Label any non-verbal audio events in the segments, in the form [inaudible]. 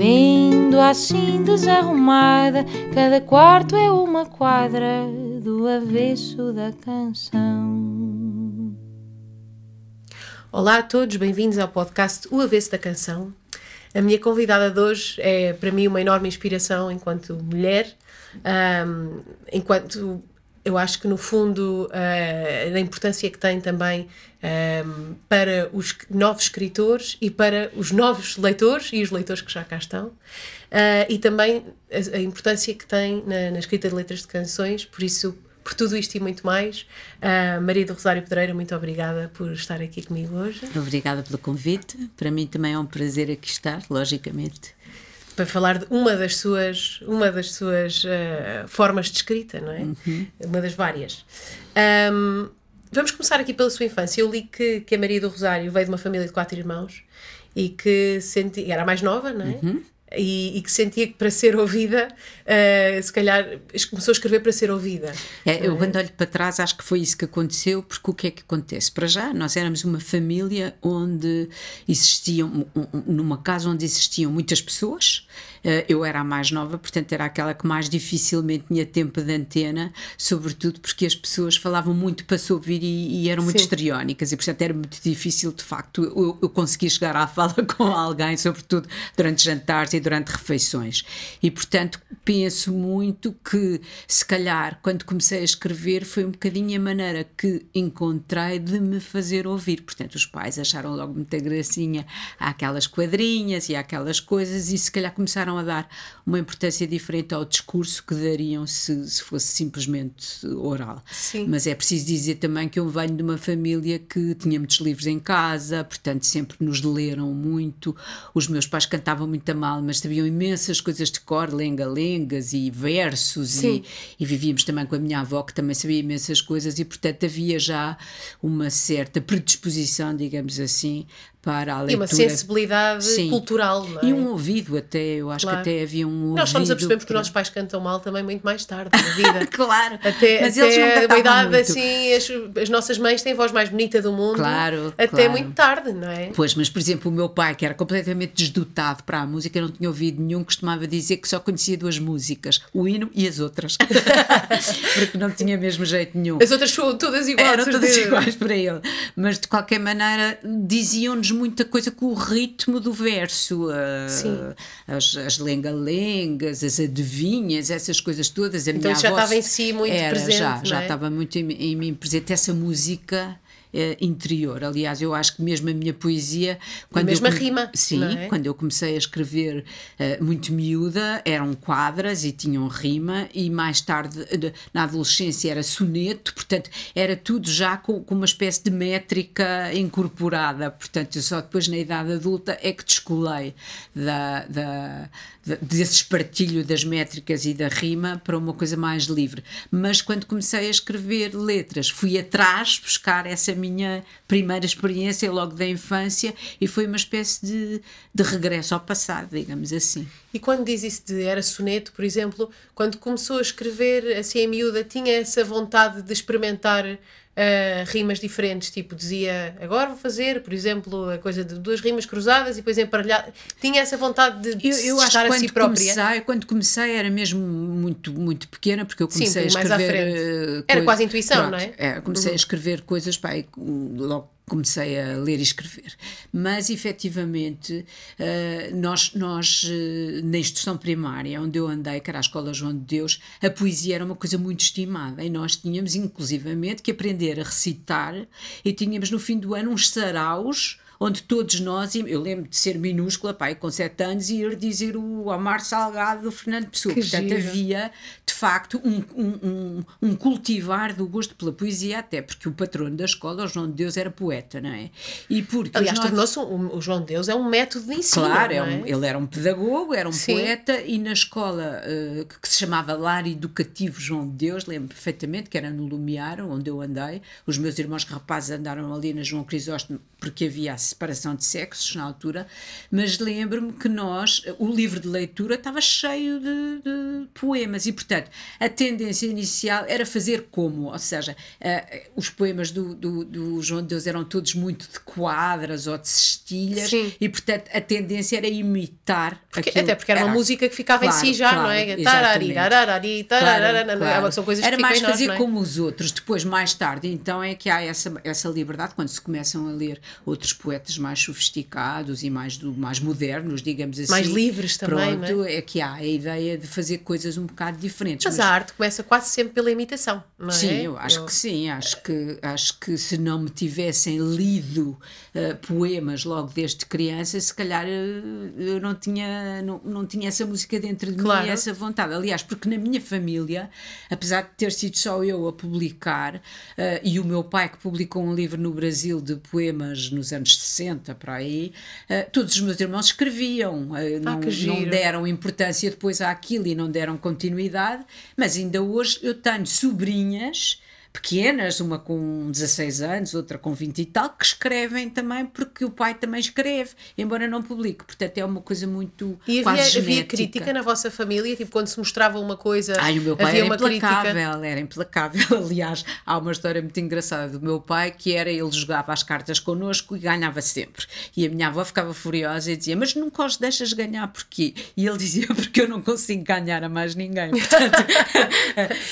Vendo assim desarrumada, cada quarto é uma quadra do avesso da canção. Olá a todos, bem-vindos ao podcast O Avesso da Canção. A minha convidada de hoje é para mim uma enorme inspiração enquanto mulher, um, enquanto eu acho que no fundo uh, a importância que tem também um, para os novos escritores e para os novos leitores e os leitores que já cá estão uh, e também a, a, importância que tem na, na, escrita de letras de canções por isso por tudo isto e muito mais uh, Maria do Rosário Pedreira muito obrigada por estar aqui comigo hoje obrigada pelo convite para mim também é um prazer aqui estar logicamente para falar de uma das suas, uma das suas uh, formas de escrita, não é? Uhum. Uma das várias. Um, vamos começar aqui pela sua infância. Eu li que, que a Maria do Rosário veio de uma família de quatro irmãos e que senti, era a mais nova, não é? Uhum e, e, que sentia que para ser ouvida, uh, se calhar começou a escrever para ser ouvida. É, eu quando olho para trás acho que foi isso que aconteceu, porque o que é que acontece? Para já, nós éramos uma família onde existiam, numa casa onde existiam muitas pessoas, eu era a mais nova, portanto era aquela que mais dificilmente tinha tempo de antena, sobretudo porque as pessoas falavam muito para se ouvir e, e eram muito histriónicas, e portanto era muito difícil de facto eu, eu conseguir chegar à fala [laughs] com alguém, sobretudo durante jantares durante refeições. E, portanto, penso muito que, se calhar, quando comecei a escrever, foi um bocadinho a maneira que encontrei de me fazer ouvir. Portanto, os pais acharam logo muita gracinha àquelas quadrinhas e àquelas coisas, e se calhar começaram a dar uma importância diferente ao discurso que dariam se, se fosse simplesmente oral. Sim. Mas é preciso dizer também que eu venho de uma família que tinha muitos livros em casa, portanto, sempre nos leram muito. Os meus pais cantavam muito a mal, mas sabiam imensas coisas de cor, lenga-lengas e versos, e, e, vivíamos também com a minha avó, que também sabia imensas coisas, e portanto havia já uma certa predisposição, digamos assim, para a leitura. E uma sensibilidade Sim. cultural, não é? E um ouvido até, eu acho claro. que até havia um ouvido. Nós só nos apercebemos que os nossos pais cantam mal também muito mais tarde na vida. [laughs] claro, até, mas até eles não a idade, muito. assim, as, as, nossas mães têm a voz mais bonita do mundo. Claro, Até claro. muito tarde, não é? Pois, mas por exemplo o meu pai, que era completamente desdotado para a música, não tinha ouvido nenhum, costumava dizer que só conhecia duas músicas, o hino e as outras. [laughs] Porque não tinha mesmo jeito nenhum. As outras foram todas iguais. Eram todas iguais para ele. Mas de qualquer maneira diziam-nos muita coisa com o ritmo do verso, uh, as, as lenga-lengas, as adivinhas, essas coisas todas. A então minha já estava em si muito era, presente. Já, é? já estava muito em, em mim presente essa música uh, interior. Aliás, eu acho que mesmo a minha poesia. Quando a mesma eu, rima. Sim, é? quando eu comecei a escrever uh, muito miúda, eram quadras e tinham rima, e mais tarde, na adolescência, era soneto, portanto, era tudo já com, com uma espécie de métrica incorporada. Portanto, só depois, na idade adulta, é que descolei da, da, desse espartilho das métricas e da rima para uma coisa mais livre. Mas quando comecei a escrever letras, fui atrás buscar essa minha primeira experiência logo da infância e foi uma espécie de, de regresso ao passado, digamos assim. E quando diz isso de era soneto, por exemplo, quando começou a escrever assim em miúda, tinha essa vontade de experimentar uh, rimas diferentes, tipo dizia agora vou fazer, por exemplo, a coisa de duas rimas cruzadas e depois emparelhar. Tinha essa vontade de, eu, eu estar a si própria. Comecei, quando comecei era mesmo muito, muito pequena, porque eu comecei Sim, a escrever. Uh, era quase intuição, Pronto, não é? é comecei uhum. a escrever coisas, pá, logo comecei a ler e escrever. Mas, efetivamente, uh, nós, nós uh, na instrução primária, onde eu andei, que era a Escola João de Deus, a poesia era uma coisa muito estimada e nós tínhamos, inclusivamente, que aprender a recitar e tínhamos, no fim do ano, uns saraus onde todos nós, eu lembro de ser minúscula, pai, com 7 anos, e ir dizer o Amar Salgado do Fernando Pessoa. Que Portanto, giro. havia, de facto, um, um, um, um cultivar do gosto pela poesia, até porque o patrono da escola, o João de Deus, era poeta, não é? E porque Aliás, tornou-se um, o João de Deus é um método de ensino. Claro, é um- ele era um pedagogo, era um Sim. poeta e na escola que, que se chamava Lar Educativo João de Deus, lembro perfeitamente que era no Lumiar, onde eu andei. Os meus irmãos rapazes andaram ali na João Crisóstomo porque havia a separação de sexos na altura, mas lembro-me que nós, o livro de leitura estava cheio de, de poemas e, portanto, a tendência inicial era fazer como, ou seja, eh, os poemas do, do, do João de Deus eram todos muito de quadras ou de cestilhas Sim. e portanto a tendência era imitar Porque- até porque era uma música que ficava Claro, em si já, claro, não é? Tarari, tararari, tararara, Claro, é? São coisas Era que mais nós, fazer é? como os outros. Depois, mais tarde, então é que há essa, essa liberdade quando se começam a ler outros poetas mais sofisticados e mais, do, mais modernos, digamos assim. Mais livres também, Pronto, não é? que há a ideia de fazer coisas um bocado diferentes. Mas a arte começa quase sempre pela imitação, não é? Sim, eu acho que sim, acho que, acho que se não me tivessem lido eh, poemas logo desde criança, se calhar eh, eu não tinha, não, não tinha essa música dentro de Claro. mim, essa vontade. Aliás, porque na minha família, apesar de ter sido só eu a publicar, eh, e o meu pai que publicou um livro no Brasil de poemas nos anos 60, para aí, eh, todos os meus irmãos escreviam, não, Ah, não giro. deram importância depois àquilo e não deram continuidade, mas ainda hoje eu tenho sobrinhas pequenas, uma com 16 anos, outra com 20 e tal, que escrevem também porque o pai também escreve, embora não publique. Portanto, é uma coisa muito E quase havia, havia crítica na vossa família, tipo quando se mostrava uma coisa, Ai, o meu pai havia era implacável, crítica. era implacável. [laughs] Aliás, há uma história muito engraçada do meu pai que era ele jogava as cartas connosco e ganhava sempre. E a minha avó ficava furiosa e dizia: Mas nunca os deixas ganhar porquê? E ele [laughs] dizia: Porque eu não consigo ganhar a mais ninguém. [laughs] Portanto,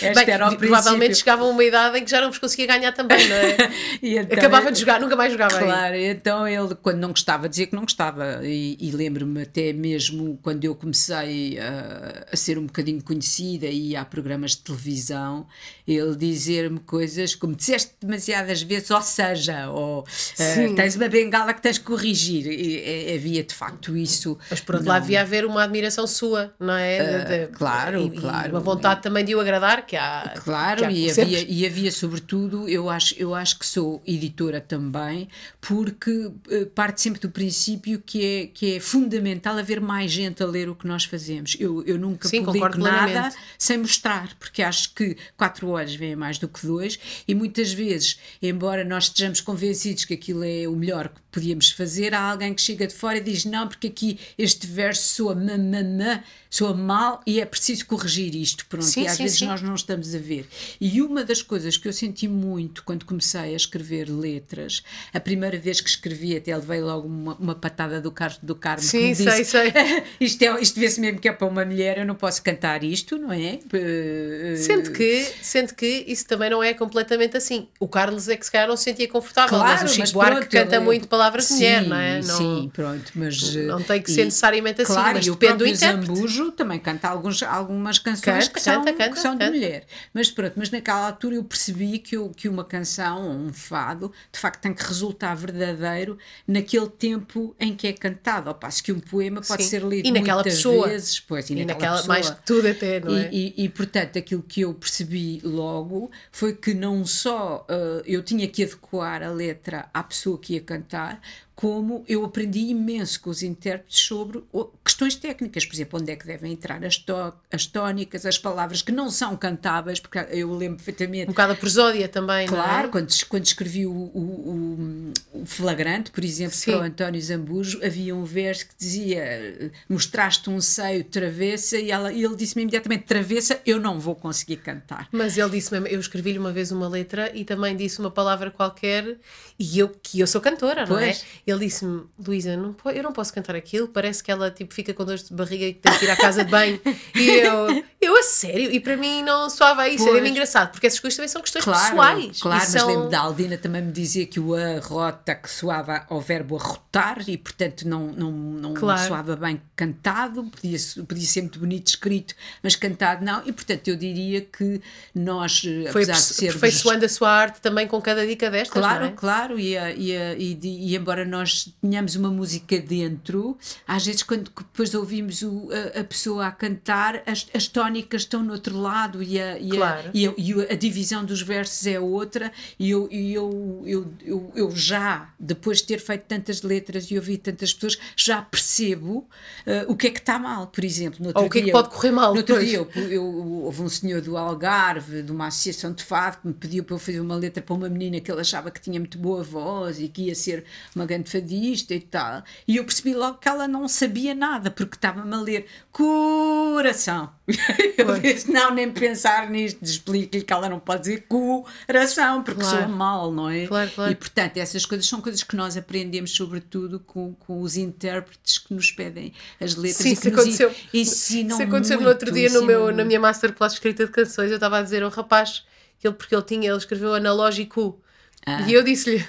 este Bem, era o provavelmente princípio. chegavam a uma idade em que já não vos conseguia ganhar também, não é? [laughs] Então Acabava de jogar, nunca mais jogava aí. Claro, então ele, quando não gostava, dizia que não gostava. E, e lembro-me até mesmo quando eu comecei a, a ser um bocadinho conhecida e a programas de televisão, ele dizer-me coisas como disseste demasiadas vezes, ou seja, ou eh, Sim. tens uma bengala que tens que corrigir. E, e, havia de facto isso. Mas por outro lado devia haver uma admiração sua, não é? De- de- claro, claro. Uma vontade também de o agradar, que há. Claro, que há e havia, e havia sobretudo, eu acho, eu acho que sou editora também, porque eh, parte sempre do princípio que é, que é fundamental haver mais gente a ler o que nós fazemos. Eu, eu nunca Sim, publico nada sem mostrar, porque acho que quatro olhos veem mais do que dois, e muitas vezes, embora nós estejamos convencidos que aquilo é o melhor que podíamos fazer, há alguém que chega de fora e diz: Não, porque aqui este verso soa mamamã, soa mal e é preciso corrigir isto. Pronto, Sim, e às sim, vezes sim. nós não estamos a ver. E uma das coisas que eu senti muito quando comecei a escrever letras, a primeira vez que escrevi, até levei logo uma, uma patada do, Carlos do Carmo. que Sim, me disse, sei, sei. [laughs] isto, é, isto vê-se mesmo que é para uma mulher, eu não posso cantar isto, não é? Eh, Sendo que, sendo que isso também não é completamente assim. O Carlos é que se calhar não se sentia confortável, Claro, mas o Chico mas Buarque pronto, canta ele- muito palavras de mulher, não é? Não, Sim, pronto, mas... não eh, tem que e- ser necessariamente assim, Claro, mas e o depende do intérprete. Zambujo também canta alguns, algumas canções Canta, que, são, canta, canta, que são de canta. mulher. Mas pronto, mas naquela altura eu percebi que, eu- que uma canção ou um fado de facto tem que resultar verdadeiro naquele tempo em que é cantado. Ao passo que um poema pode Sim. ser lido E naquela muitas pessoa. vezes. Pois, e, E naquela, naquela, mais que tudo até, não é? E, e- e, portanto, aquilo que eu percebi logo foi que não só eh, eu tinha que adequar a letra à pessoa que ia cantar, como eu aprendi imenso com os intérpretes sobre questões técnicas, por exemplo, onde é que devem entrar as, tó- as tónicas, as palavras que não são cantáveis, porque eu lembro perfeitamente Um bocado a prosódia também, Claro, não é? quando, quando escrevi o, o, o- Flagrante, por exemplo, Sim. para o António Zambujo, havia um verso que dizia mostraste um seio travessa e, ela, e ele disse-me imediatamente travessa, eu não vou conseguir cantar. Mas ele disse mesmo, eu escrevi-lhe uma vez uma letra e também disse uma palavra qualquer e eu, que eu sou cantora, não é? Ele disse-me, Luísa, não, po- eu não posso cantar aquilo, parece que ela tipo, fica com dores de barriga e tem que ir à casa de banho. e eu, eu a sério, e para mim não soava isso, era-me engraçado, porque essas coisas também são questões Claro, pessoais. claro, mas são... lembro da Aldina também me dizia que o arrota que soava ao verbo arrotar e portanto não, não, não Claro. soava bem cantado, podia, podia ser muito bonito escrito, mas cantado não, e portanto eu diria que nós, Foi apesar de sermos aperfeiçoando a sua arte também com cada dica destas, Claro, é? claro, e, e, e e embora nós tínhamos uma música dentro, às vezes quando depois ouvimos o, a, a, pessoa a cantar, as, as tónicas estão no outro lado e a, e, claro. a, e, a, e a, divisão dos versos é outra, e eu, e eu, eu, eu, eu, já, depois de ter feito tantas letras e ouvir tantas pessoas, já percebo uh, o que é que está mal, por exemplo. Ou o que é que pode correr mal. No outro dia, eu, eu, houve um senhor do Algarve, de uma associação de fado, que me pediu para eu fazer uma letra para uma menina que ele achava que tinha muito boa voz e que ia ser uma grande fadista e tal. E eu percebi logo que ela não sabia nada, porque estava-me a ler coração. [laughs] Eu disse, não, nem pensar nisto, explico-lhe que ela não pode dizer coração, porque claro. soa mal, não é? Claro, claro. E portanto, essas coisas são coisas que nós aprendemos, sobretudo com, com os intérpretes que nos pedem as letras Sim, e que aconteceu, ensinam Isso aconteceu muito, no outro dia no meu, muito. na minha masterclass escrita de canções. Eu estava a dizer ao rapaz que ele, porque ele tinha, ele escreveu analógico. Ah. E eu disse-lhe,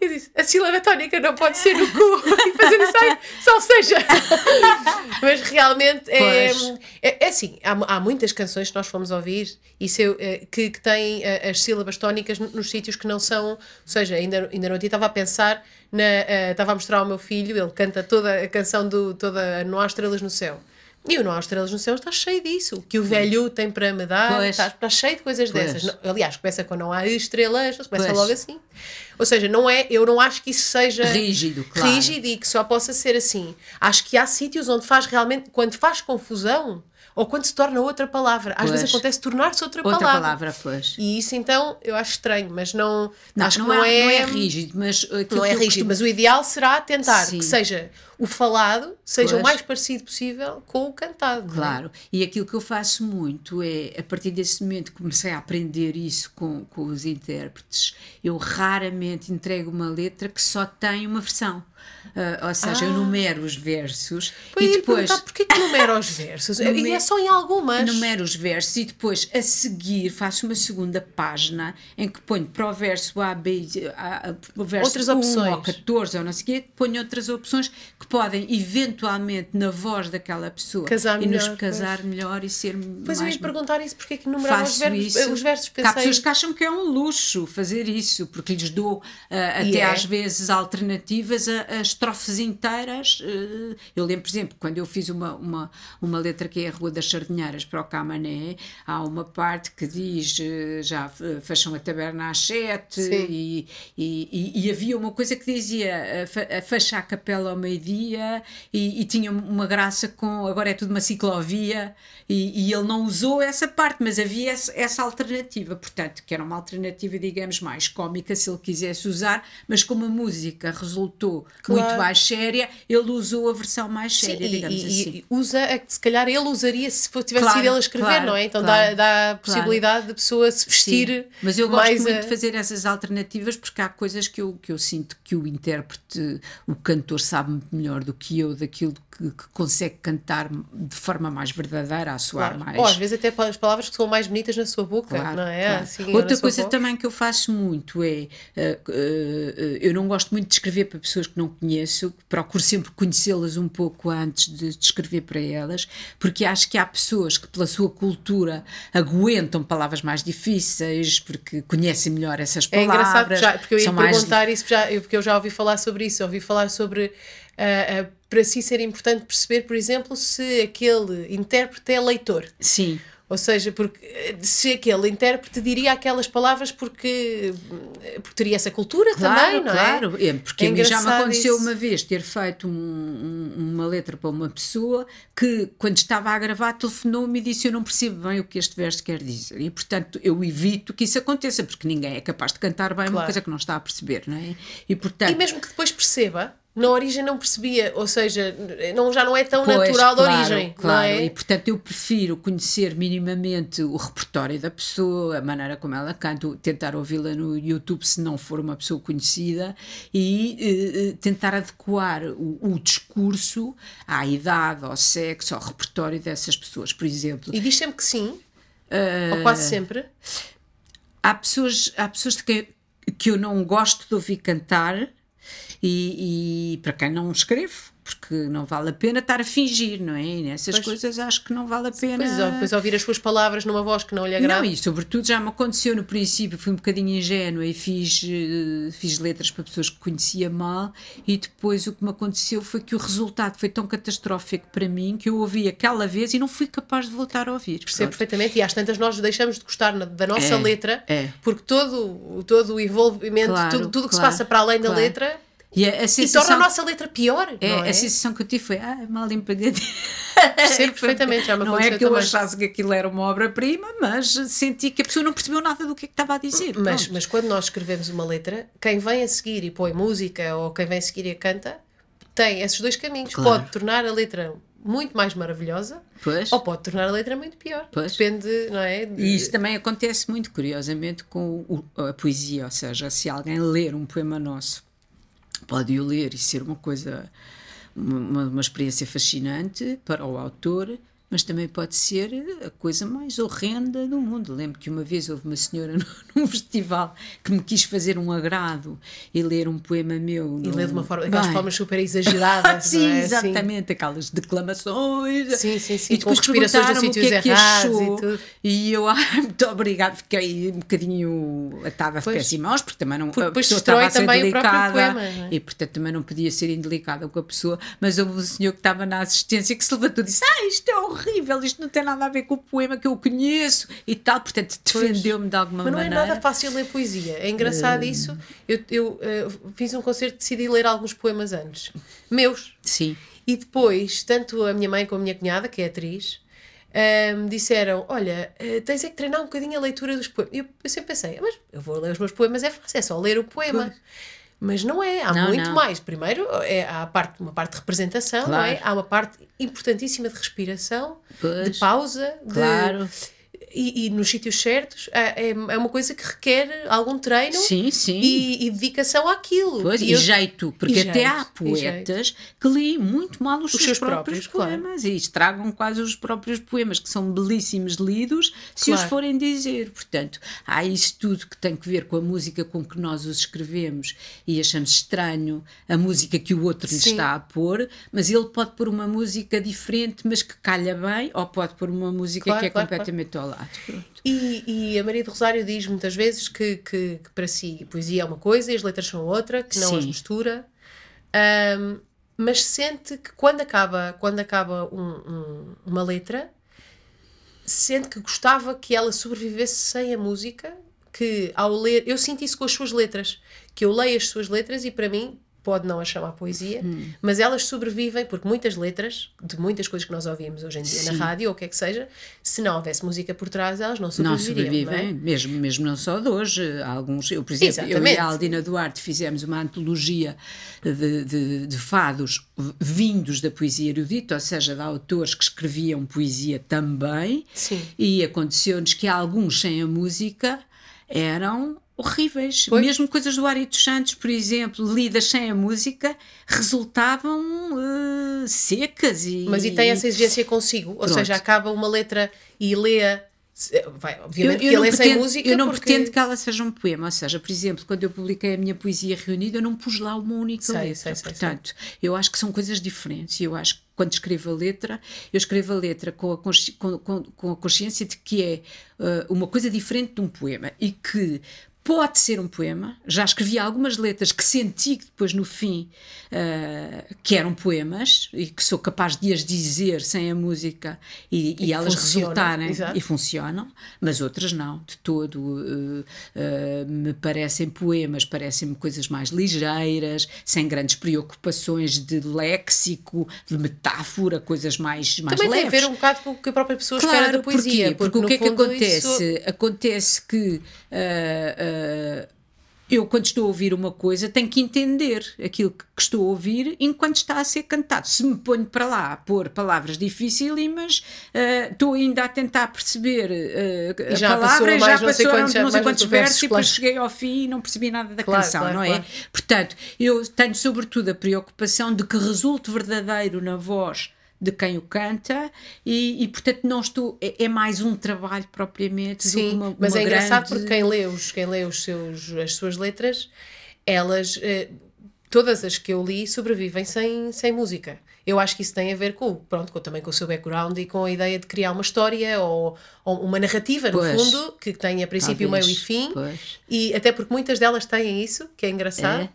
eu disse, a sílaba tónica não pode ser no cu. [laughs] E depois eu disse, ai, só seja. [laughs] Mas realmente é, é, é, assim, há, há muitas canções que nós fomos ouvir e eu, é, que, que têm as sílabas tónicas nos sítios que não são, ou seja, ainda, ainda não estava a pensar, na, uh, estava a mostrar ao meu filho, ele canta toda a canção do toda Não há estrelas no céu. E o Não há Estrelas no Céu está cheio disso. O que o velho tem para me dar está, está, cheio de coisas pois. dessas. Não, aliás, começa com Não há estrelas, começa pois. logo assim. Ou seja, não é, eu não acho que isso seja rígido, claro. rígido e que só possa ser assim. Acho que há sítios onde faz realmente, quando faz confusão, ou quando se torna outra palavra. Às pois. vezes acontece tornar-se outra, outra palavra. palavra pois. E isso então eu acho estranho, mas não. Não, acho não, que não, é, é, não é rígido, mas. Não é rígido, mas o ideal será tentar Sim. que seja o falado seja Pois. o mais parecido possível com o cantado. é? Claro, e aquilo que eu faço muito é, a partir desse momento que comecei a aprender isso com, com os intérpretes, eu raramente entrego uma letra que só tem uma versão. Ah, ou seja, eu Ah. numero os versos Pois e depois porquê que numera os versos? E Nume- é só em algumas. numero os versos e depois a seguir faço uma segunda página em que ponho para o verso A, B, a, a, o verso Outras 1 opções. ou 14 ou não sei o quê, ponho outras opções que podem eventualmente na voz daquela pessoa Casar e nos melhor, casar melhor e ser Pois eu mais ia perguntar isso, porquê que numerava os versos, isso. os versos Porque Há pensei... pessoas que acham que é um luxo fazer isso, porque lhes dou E até é. às vezes alternativas a, a estrofes inteiras. ah, eu lembro, por exemplo, quando eu fiz uma, uma, uma letra que é a Rua das Sardinheiras para o Camané, há uma parte que diz ah, já ah, fecham a taberna às sete e, e, e- havia uma coisa que dizia fe- fecha a capela ao meio-dia e, e tinha uma graça com agora é tudo uma ciclovia e, e ele não usou essa parte, mas havia essa, essa alternativa, portanto, que era uma alternativa, digamos, mais cómica se ele quisesse usar, mas como a música resultou Claro. muito mais séria, ele usou a versão mais Sim, séria, e, digamos e- assim. e usa a que se calhar ele usaria se tivesse Claro, sido ele a escrever, claro, não é? Então dá, dá a possibilidade de pessoa se vestir Sim, mas eu gosto muito a- de fazer essas alternativas porque há coisas que eu, que eu sinto que o intérprete, o cantor, sabe muito melhor do que eu daquilo que, que consegue cantar de forma mais verdadeira, a soar mais. Ou às vezes até as palavras que são mais bonitas na sua boca, Claro, não é? Assim, ou Outra coisa voz. também que eu faço muito é eh, eh, eu não gosto muito de escrever para pessoas que não conheço, procuro sempre conhecê-las um pouco antes de, de escrever para elas, porque acho que há pessoas que, pela sua cultura, aguentam palavras mais difíceis, porque conhecem melhor essas É palavras. engraçado, porque, já, porque eu ia são mais- perguntar isso, já, porque eu já ouvi falar sobre isso, ouvi falar sobre ah, ah, para si ser importante perceber, por exemplo, se aquele intérprete é leitor. Sim. Ou seja, porque eh, se aquele intérprete diria aquelas palavras porque, porque teria essa cultura Claro, também, não claro. é? É, porque É a mim já me aconteceu isso. uma vez ter feito um- um- uma letra para uma pessoa que, quando estava a gravar, telefonou-me e disse: Eu não percebo bem o que este verso quer dizer. E, portanto, eu evito que isso aconteça, porque ninguém é capaz de cantar bem uma Claro. coisa que não está a perceber, não é? E, portanto. E mesmo que depois perceba, na origem não percebia, ou seja, não, já não é tão Pois, natural da claro, origem, claro. é? E portanto eu prefiro conhecer minimamente o repertório da pessoa, a maneira como ela canta, tentar ouvi-la no YouTube se não for uma pessoa conhecida e eh, eh, tentar adequar o, o discurso à idade, ao sexo, ao repertório dessas pessoas. Por exemplo, E diz sempre que sim, Eh, ou quase sempre. há pessoas, há pessoas de quem, que eu não gosto de ouvir cantar e, e para quem não escrevo, porque não vale a pena estar a fingir, não é? E nessas Pois. coisas acho que não vale a pena. Pois, depois ouvir as suas palavras numa voz que não lhe agrada. Não, e sobretudo já me aconteceu no princípio, fui um bocadinho ingênua e fiz, eh, fiz letras para pessoas que conhecia mal, e depois o que me aconteceu foi que o resultado foi tão catastrófico para mim que eu ouvi aquela vez e não fui capaz de voltar a ouvir. Percebo Pronto. perfeitamente, e às tantas nós deixamos de gostar da nossa É, letra, é. porque todo, todo o envolvimento, Claro, tudo, tudo o que claro, se passa para além da claro. letra, E a, a e torna sensação, a nossa letra pior. é, é? a sensação que eu tive foi, ah, mal empagadinho. [laughs] Percebo perfeitamente, já me Não é que eu também. achasse que aquilo era uma obra-prima, mas senti que a pessoa não percebeu nada do que é que estava a dizer. Mas, mas quando nós escrevemos uma letra, quem vem a seguir e põe música ou quem vem a seguir e a canta, tem esses dois caminhos. Claro. Pode tornar a letra muito mais maravilhosa Pois. ou pode tornar a letra muito pior. Pois. Depende, não é? de- E isso também acontece muito curiosamente com a poesia, ou seja, se alguém ler um poema nosso, pode o ler e ser uma coisa, uma, uma experiência fascinante para o autor, mas também pode ser a coisa mais horrenda do mundo. Lembro que uma vez houve uma senhora [laughs] num festival que me quis fazer um agrado e ler um poema meu. E lê de uma forma, aquelas formas super exageradas. [laughs] Sim, é? exatamente, aquelas declamações. Sim, sim, sim, E depois com respirações o que sítios é que errados e achou. tudo. E eu, [laughs] muito obrigado, fiquei um bocadinho atada pés e mãos, porque também não Porque depois destrói também o próprio delicada poema, é? e portanto também não podia ser indelicada com a pessoa, mas houve um senhor que estava na assistência que se levantou e disse: Ah, isto é horrível, isto não tem nada a ver com o poema que eu conheço e tal, portanto defendeu-me de alguma Mas não é maneira. nada fácil ler poesia. É engraçado isso. Eu, eu eh, fiz um concerto, decidi ler alguns poemas antes. Meus. Sim. E depois, tanto a minha mãe como a minha cunhada, que é atriz, ahm, disseram: Olha, eh, tens é que treinar um bocadinho a leitura dos poemas. Eu, eu sempre pensei: Mas eu vou ler os meus poemas, é fácil, é só ler o poema. Pois. Mas não é, há Não, muito não. mais. Primeiro, é, há a parte, uma parte de representação, não é? Claro. Há uma parte importantíssima de respiração, Pois. de pausa, de- Claro. E, e nos sítios certos. É, é é uma coisa que requer algum treino Sim, sim. e, e dedicação àquilo. Pois, e, eu- jeito, porque e até jeito, há poetas que leem muito mal os, seus, seus próprios, próprios, claro. poemas e estragam quase os próprios poemas, que são belíssimos lidos, se os Claro. forem dizer. Portanto, há isso tudo que tem que ver com a música com que nós os escrevemos e achamos estranho a música que o outro lhe está a pôr, mas ele pode pôr uma música diferente, mas que calha bem, ou pode pôr uma música Claro, que é claro, completamente ao Pronto. E, e a Maria do Rosário diz muitas vezes que, que, que para si poesia é uma coisa e as letras são outra, que não Sim. as mistura. Ahm, mas sente que quando acaba, quando acaba um- um- uma letra, sente que gostava que ela sobrevivesse sem a música, que ao ler, eu sinto isso com as suas letras, que eu leio as suas letras e para mim pode não a chamar poesia, Hum. mas elas sobrevivem porque muitas letras, de muitas coisas que nós ouvimos hoje em dia Sim. na rádio ou o que é que seja, se não houvesse música por trás, elas não Não sobreviveriam. não é? sobrevivem, mesmo, mesmo não só de hoje. Alguns, eu, por exemplo, eu e Exatamente. a Aldina Duarte fizemos uma antologia de, de, de fados vindos da poesia erudita, ou seja, de autores que escreviam poesia também, Sim. e aconteceu-nos que alguns sem a música eram horríveis. Pois. Mesmo coisas do Ari dos Santos, por exemplo, lidas sem a música, resultavam eh, secas e... Mas e tem essa exigência consigo, ou Pronto. seja, acaba uma letra e lê-a, se- vai, obviamente que não lê sem música, eu não porque... pretendo que ela seja um poema, ou seja, por exemplo, quando eu publiquei a minha poesia reunida, eu não pus lá uma única Sei, letra. sei, sei, Portanto, eu acho que são coisas diferentes. e Eu acho que quando escrevo a letra, eu escrevo a letra com a, com, com- com a consciência de que é eh, uma coisa diferente de um poema e que pode ser um poema. Já escrevi algumas letras que senti que depois no fim eh, que eram poemas e que sou capaz de as dizer sem a música e, e que elas funcionam, resultarem exato. e funcionam, mas outras não, de todo. eh, eh, me parecem poemas, parecem-me coisas mais ligeiras, sem grandes preocupações de léxico, de metáfora, coisas mais, mais Também tem a leves. ver um bocado com o que a própria pessoa espera da poesia. porquê? Porque, o que é que acontece? isso- Acontece que ah, eu, quando estou a ouvir uma coisa, tenho que entender aquilo que, estou a ouvir enquanto está a ser cantado. Se me ponho para lá a pôr palavras dificílimas, ah, estou ainda a tentar perceber ah, E já a palavra passou já passaram quantos- não sei quantos versos versos, e depois claro. cheguei ao fim e não percebi nada da Claro, canção, claro, não é? claro. Portanto, eu tenho sobretudo a preocupação de que resulte verdadeiro na voz de quem o canta e, e, portanto não estou é, é mais um trabalho propriamente Sim, uma, mas é engraçado grande- porque quem lê, os, quem lê os seus, as suas letras, elas eh, todas as que eu li sobrevivem sem, sem música. Eu acho que isso tem a ver com, pronto, com, também com o seu background e com a ideia de criar uma história ou, ou uma narrativa, no Pois. fundo, que tenha princípio, Talvez. meio e fim. Pois. E até porque muitas delas têm isso, que é engraçado.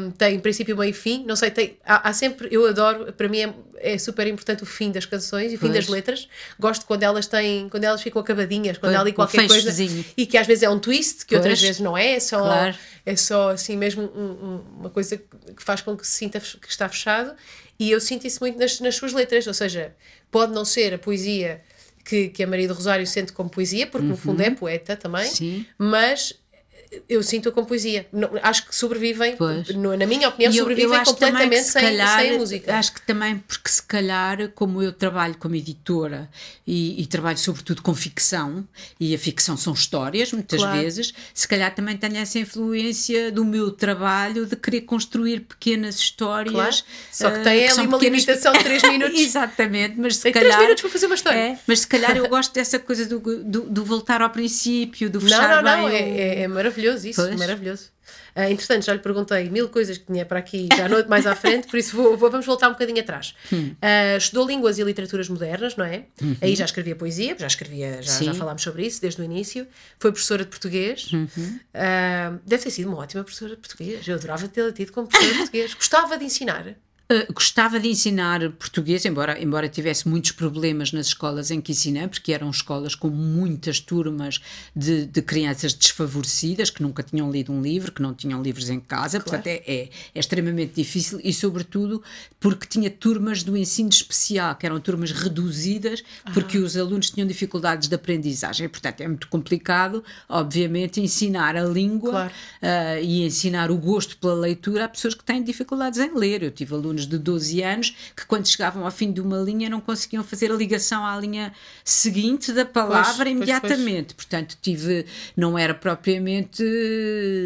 Um, tem princípio, meio e fim. Não sei, tem, há, há sempre, eu adoro, para mim é, é super importante o fim das canções e o fim das letras. Gosto quando elas têm, quando elas ficam acabadinhas, quando Pois, há ali qualquer coisa. E que às vezes é um twist, que outras Pois. vezes não é, é só, Claro. é só assim mesmo um- um- uma coisa que faz com que se sinta que está fechado. E eu sinto isso muito nas, nas suas letras, ou seja, pode não ser a poesia que, que a Maria do Rosário sente como poesia, porque no fundo é poeta também, Sim. mas eu sinto-a como poesia. Não- acho que sobrevivem, no- na minha opinião, eu- eu sobrevivem também completamente sem, calhar- sem música. Acho que também porque se calhar, como eu trabalho como editora e, e trabalho sobretudo com ficção, e a ficção são histórias, muitas Claro. vezes, se calhar também tenho essa influência do meu trabalho de querer construir pequenas histórias. Claro. Só que eh, tem ali são uma pequenas- limitação de três [laughs] minutos. Exatamente, mas se Tem calhar. três minutos para fazer uma história. É, mas se calhar eu [laughs] gosto dessa coisa do, do, do voltar ao princípio, do Não, fechar não, não, bem é, o- é, é maravilhoso isso, Pois. maravilhoso. Ah, entretanto, já lhe perguntei mil coisas que tinha para aqui, já não mais à frente, por isso vou, vou- vamos voltar um bocadinho atrás. Hum. Ah, estudou línguas e literaturas modernas, não é? Aí já escrevia poesia, já escrevia, já, já Uhum. Falámos sobre isso desde o início. Foi professora de português. Uhum. Ah, deve ter sido uma ótima professora de português. Eu adorava tê-la tido como professora de português. Gostava de ensinar. Uh, gostava de ensinar português, embora, embora tivesse muitos problemas nas escolas em que ensinei, porque eram escolas com muitas turmas de, de crianças desfavorecidas, que nunca tinham lido um livro, que não tinham livros em casa, portanto é, é, é extremamente difícil e, sobretudo, porque tinha turmas do ensino especial, que eram turmas reduzidas, porque os alunos tinham dificuldades de aprendizagem. Portanto, é muito complicado, obviamente, ensinar a língua Claro. uh, e ensinar o gosto pela leitura a pessoas que têm dificuldades em ler. Eu tive alunos de 12 anos que, quando chegavam ao fim de uma linha, não conseguiam fazer a ligação à linha seguinte da palavra Pois, pois, imediatamente. Portanto, tive, não era propriamente,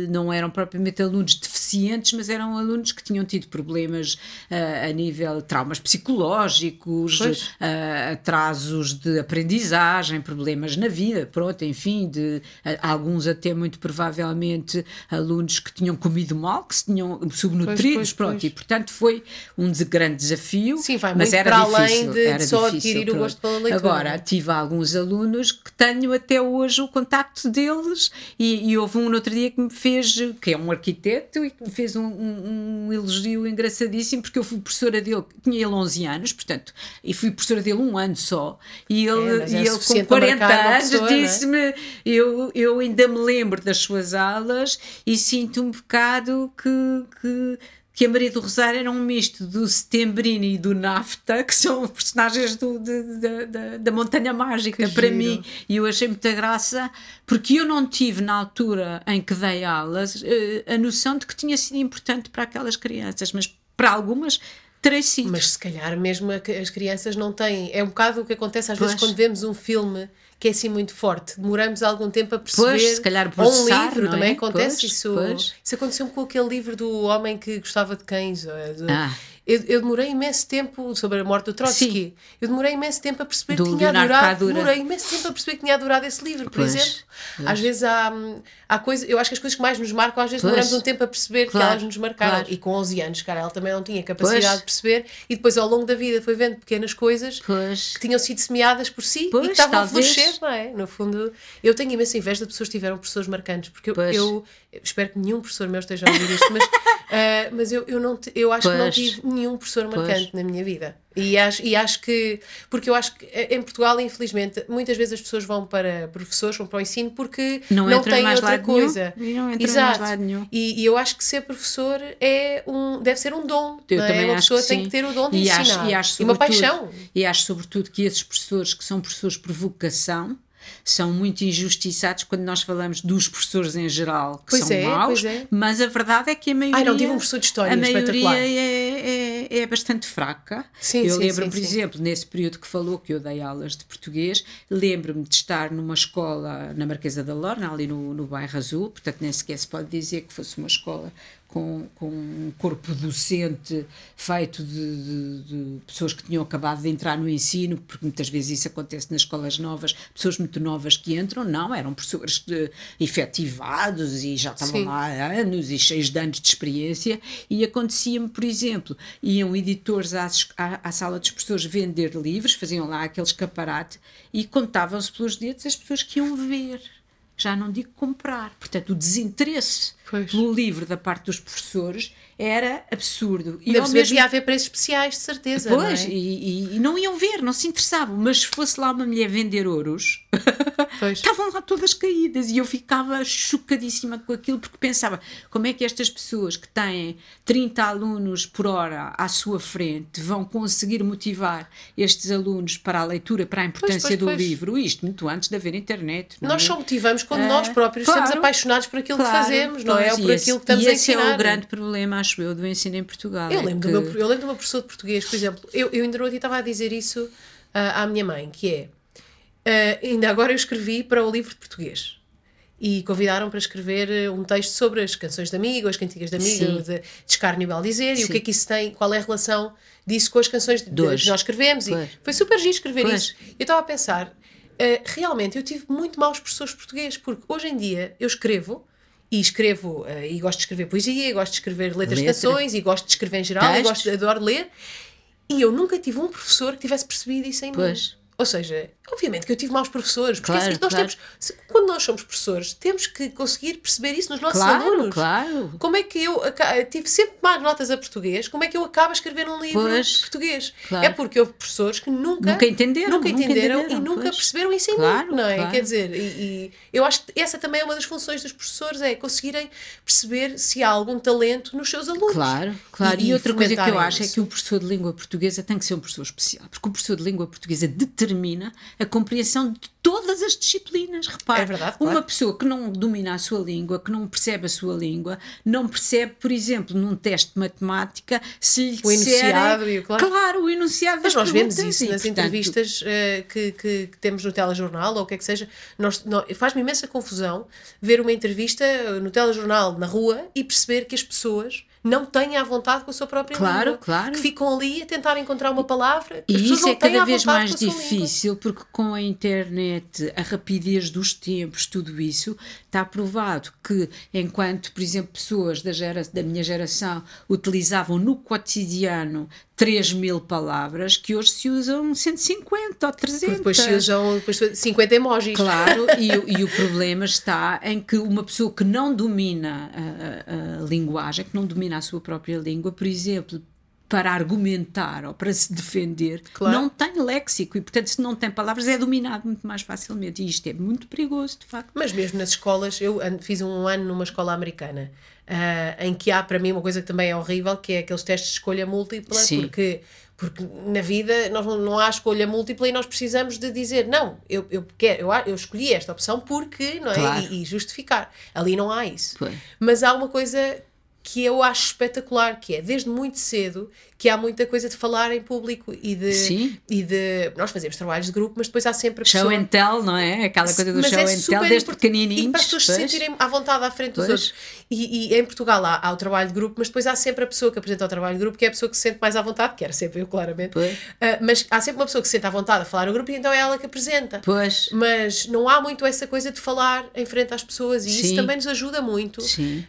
não eram propriamente alunos deficientes, mas eram alunos que tinham tido problemas uh, a nível de traumas psicológicos, Pois. uh, atrasos de aprendizagem, problemas na vida, pronto, enfim, de uh, alguns até muito provavelmente alunos que tinham comido mal, que se tinham subnutridos, pois, pronto, pois. e portanto foi um de- grande desafio. Sim, vai mas era para além difícil, de era só difícil, adquirir o pronto. gosto pela leitura. Agora, tive alguns alunos que tenho até hoje o contacto deles e, e houve um no outro dia que me fez, que é um arquiteto, e que me fez um, um- um elogio engraçadíssimo, porque eu fui professora dele, tinha ele 11 anos, portanto, e fui professora dele um ano só, e É, ele, mas e é ele com suficiente para 40 marcar uma anos é? disse-me, eu, eu ainda me lembro das suas aulas e sinto um bocado que- que que a Maria do Rosário era um misto do Setembrini e do Nafta, que são personagens do, de- de- da- da Montanha Mágica Que para giro. mim. E eu achei muita graça, porque eu não tive, na altura em que dei aulas, eh, a noção de que tinha sido importante para aquelas crianças, mas para algumas terei sido. Mas se calhar mesmo as crianças não têm. É um bocado o que acontece às vezes Pois. quando vemos um filme que é assim muito forte. Demoramos algum tempo a perceber. Pois, se calhar Ou um processar, livro não também é? acontece Pois, isso. pois. Isso aconteceu com aquele livro do homem que gostava de cães. de- Ah. Eu, eu demorei imenso tempo sobre a morte do Trotsky. Sim. Eu demorei imenso tempo a perceber Do que tinha Leonardo adorado. Padura. Demorei imenso tempo a perceber que tinha adorado esse livro, por Pois, exemplo. pois. Às vezes há, hum, há coisas. Eu acho que as coisas que mais nos marcam, às vezes Pois. demoramos um tempo a perceber que Claro, elas nos marcaram. claro. E com 11 anos, cara, ela também não tinha capacidade de perceber. E depois, ao longo da vida, foi vendo pequenas coisas que tinham sido semeadas por si e que estavam talvez. a florescer, não é? No fundo, eu tenho imensa inveja de pessoas que tiveram professores marcantes, porque eu, eu espero que nenhum professor meu esteja a ouvir isto, mas, ah, [laughs] mas eu, eu, não, eu acho que não tive nenhum professor Pois. marcante na minha vida. E acho, e acho que, porque eu acho que eh, em Portugal, infelizmente, muitas vezes as pessoas vão para professores, vão para o ensino porque Não não, têm mais outra nenhum. coisa. E não entram em mais Exato. lado nenhum. E, e eu acho que ser professor é um, deve ser um dom. Eu não é? também Uma acho pessoa que tem sim. que ter o dom de e ensinar. Acho, e, acho e uma sobretudo- paixão. E acho sobretudo que esses professores que são professores por vocação são muito injustiçados quando nós falamos dos professores em geral, que Pois são é, maus, é. mas a verdade é que a maioria, Ai, não, tive um professor de história a maioria é, é, é bastante fraca. Sim, eu lembro, por sim. exemplo, nesse período que falou que eu dei aulas de português, lembro-me de estar numa escola na Marquesa da Lorna, ali no, no bairro Azul, portanto nem sequer se pode dizer que fosse uma escola com, com um corpo docente feito de, de, de, pessoas que tinham acabado de entrar no ensino, porque muitas vezes isso acontece nas escolas novas, pessoas muito novas que entram, não, eram professores de, efetivados e já estavam Sim. lá há anos e cheios de anos de experiência, e acontecia-me, por exemplo, iam editores à, à, à sala dos professores vender livros, faziam lá aquele escaparate e contavam-se pelos dedos as pessoas que iam ver já não digo comprar. Portanto, o desinteresse pois. pelo livro da parte dos professores era absurdo. E Deve mesmo... haver preços especiais, de certeza. Pois, não é? e, e, não iam ver, não se interessavam. Mas se fosse lá uma mulher vender ouros, [laughs] estavam lá todas caídas e eu ficava chocadíssima com aquilo porque pensava como é que estas pessoas que têm 30 alunos por hora à sua frente vão conseguir motivar estes alunos para a leitura, para a importância pois, pois, do livro, isto muito antes de haver internet. nós é? só motivamos quando nós próprios claro, estamos apaixonados por aquilo claro, que fazemos, não é? Ou por aquilo que estamos a ensinar. E esse é o grande problema, acho eu, do ensino em Portugal. Eu, é lembro, que... do meu, eu lembro de uma professora de português, por exemplo, eu, eu ainda ontem estava a dizer isso uh, à minha mãe, que é, uh, ainda agora eu escrevi para o livro de português e convidaram para escrever ah, um texto sobre as canções de amigo, as cantigas de amigo, de, de Escárnio Beldizer, e o que é que isso tem, qual é a relação disso com as canções de, que nós escrevemos. E foi super giro escrever pois. isso. Eu estava a pensar, uh, realmente, eu tive muito maus professores portugueses, porque hoje em dia eu escrevo e escrevo, uh, e gosto de escrever poesia, e gosto de escrever letras Letra. de canções, e gosto de escrever em geral, Textos. e gosto de, adoro ler. E eu nunca tive um professor que tivesse percebido isso em pois. mim. Ou seja, obviamente que eu tive maus professores, porque claro, assim, nós claro. temos, quando nós somos professores, temos que conseguir perceber isso nos nossos claro, alunos. Claro. Como é que eu tive sempre más notas a português, como é que eu acabo a escrever um livro pois, de português? Claro. É porque houve professores que nunca, nunca entenderam, nunca entenderam, nunca entenderam e nunca pois. perceberam isso em claro, mim, não é? Quer dizer, e, e, eu acho que essa também é uma das funções dos professores, é conseguirem perceber se há algum talento nos seus alunos. Claro, claro. E, e outra coisa que eu acho isso. é que o professor de língua portuguesa tem que ser um professor especial, porque o professor de língua portuguesa determina a compreensão de todas as disciplinas. Repare, é verdade, claro. uma pessoa que não domina a sua língua, que não percebe a sua língua, não percebe, por exemplo, num teste de matemática, se lhe o enunciado e claro. claro, o enunciado Mas nós vemos isso nas portanto, entrevistas uh, que, que, que, temos no telejornal ou o que é que seja. Faz-me imensa confusão ver uma entrevista no telejornal na rua e perceber que as pessoas não têm à vontade com a sua própria claro, língua. Claro, Que ficam ali a tentar encontrar uma palavra. E isso é cada vez mais difícil, porque com a internet, a rapidez dos tempos, tudo isso, está provado que enquanto, por exemplo, pessoas da, gera, da minha geração utilizavam no cotidiano 3 mil palavras, que hoje se usam 150 ou 300. Depois se usam depois 50 emojis. Claro, [laughs] e, e, o problema está em que uma pessoa que não domina a, a, a linguagem, que não domina a sua própria língua, por exemplo, para argumentar ou para se defender, claro. não tem léxico e, portanto, se não tem palavras, é dominado muito mais facilmente. E isto é muito perigoso, de facto. Mas mesmo nas escolas, eu fiz um ano numa escola americana, uh, em que há para mim uma coisa que também é horrível, que é aqueles testes de escolha múltipla, Sim. porque porque na vida nós não, há escolha múltipla e nós precisamos de dizer não, eu, eu, quero, eu, eu escolhi esta opção porque, não é? Claro. E, e, justificar. Ali não há isso. Foi. Mas há uma coisa que eu acho espetacular, que é desde muito cedo que há muita coisa de falar em público e de, Sim. e de nós fazemos trabalhos de grupo, mas depois há sempre a pessoa... Show and tell, não é? Aquela coisa do mas show é and tell desde pequenininhos. E para as pessoas se sentirem à vontade à frente dos pois. outros. E, e, em Portugal há, há, o trabalho de grupo, mas depois há sempre a pessoa que apresenta o trabalho de grupo, que é a pessoa que se sente mais à vontade, que era sempre eu, claramente. Uh, mas há sempre uma pessoa que se sente à vontade a falar no grupo e então é ela que apresenta. Pois. Mas não há muito essa coisa de falar em frente às pessoas e Sim. isso também nos ajuda muito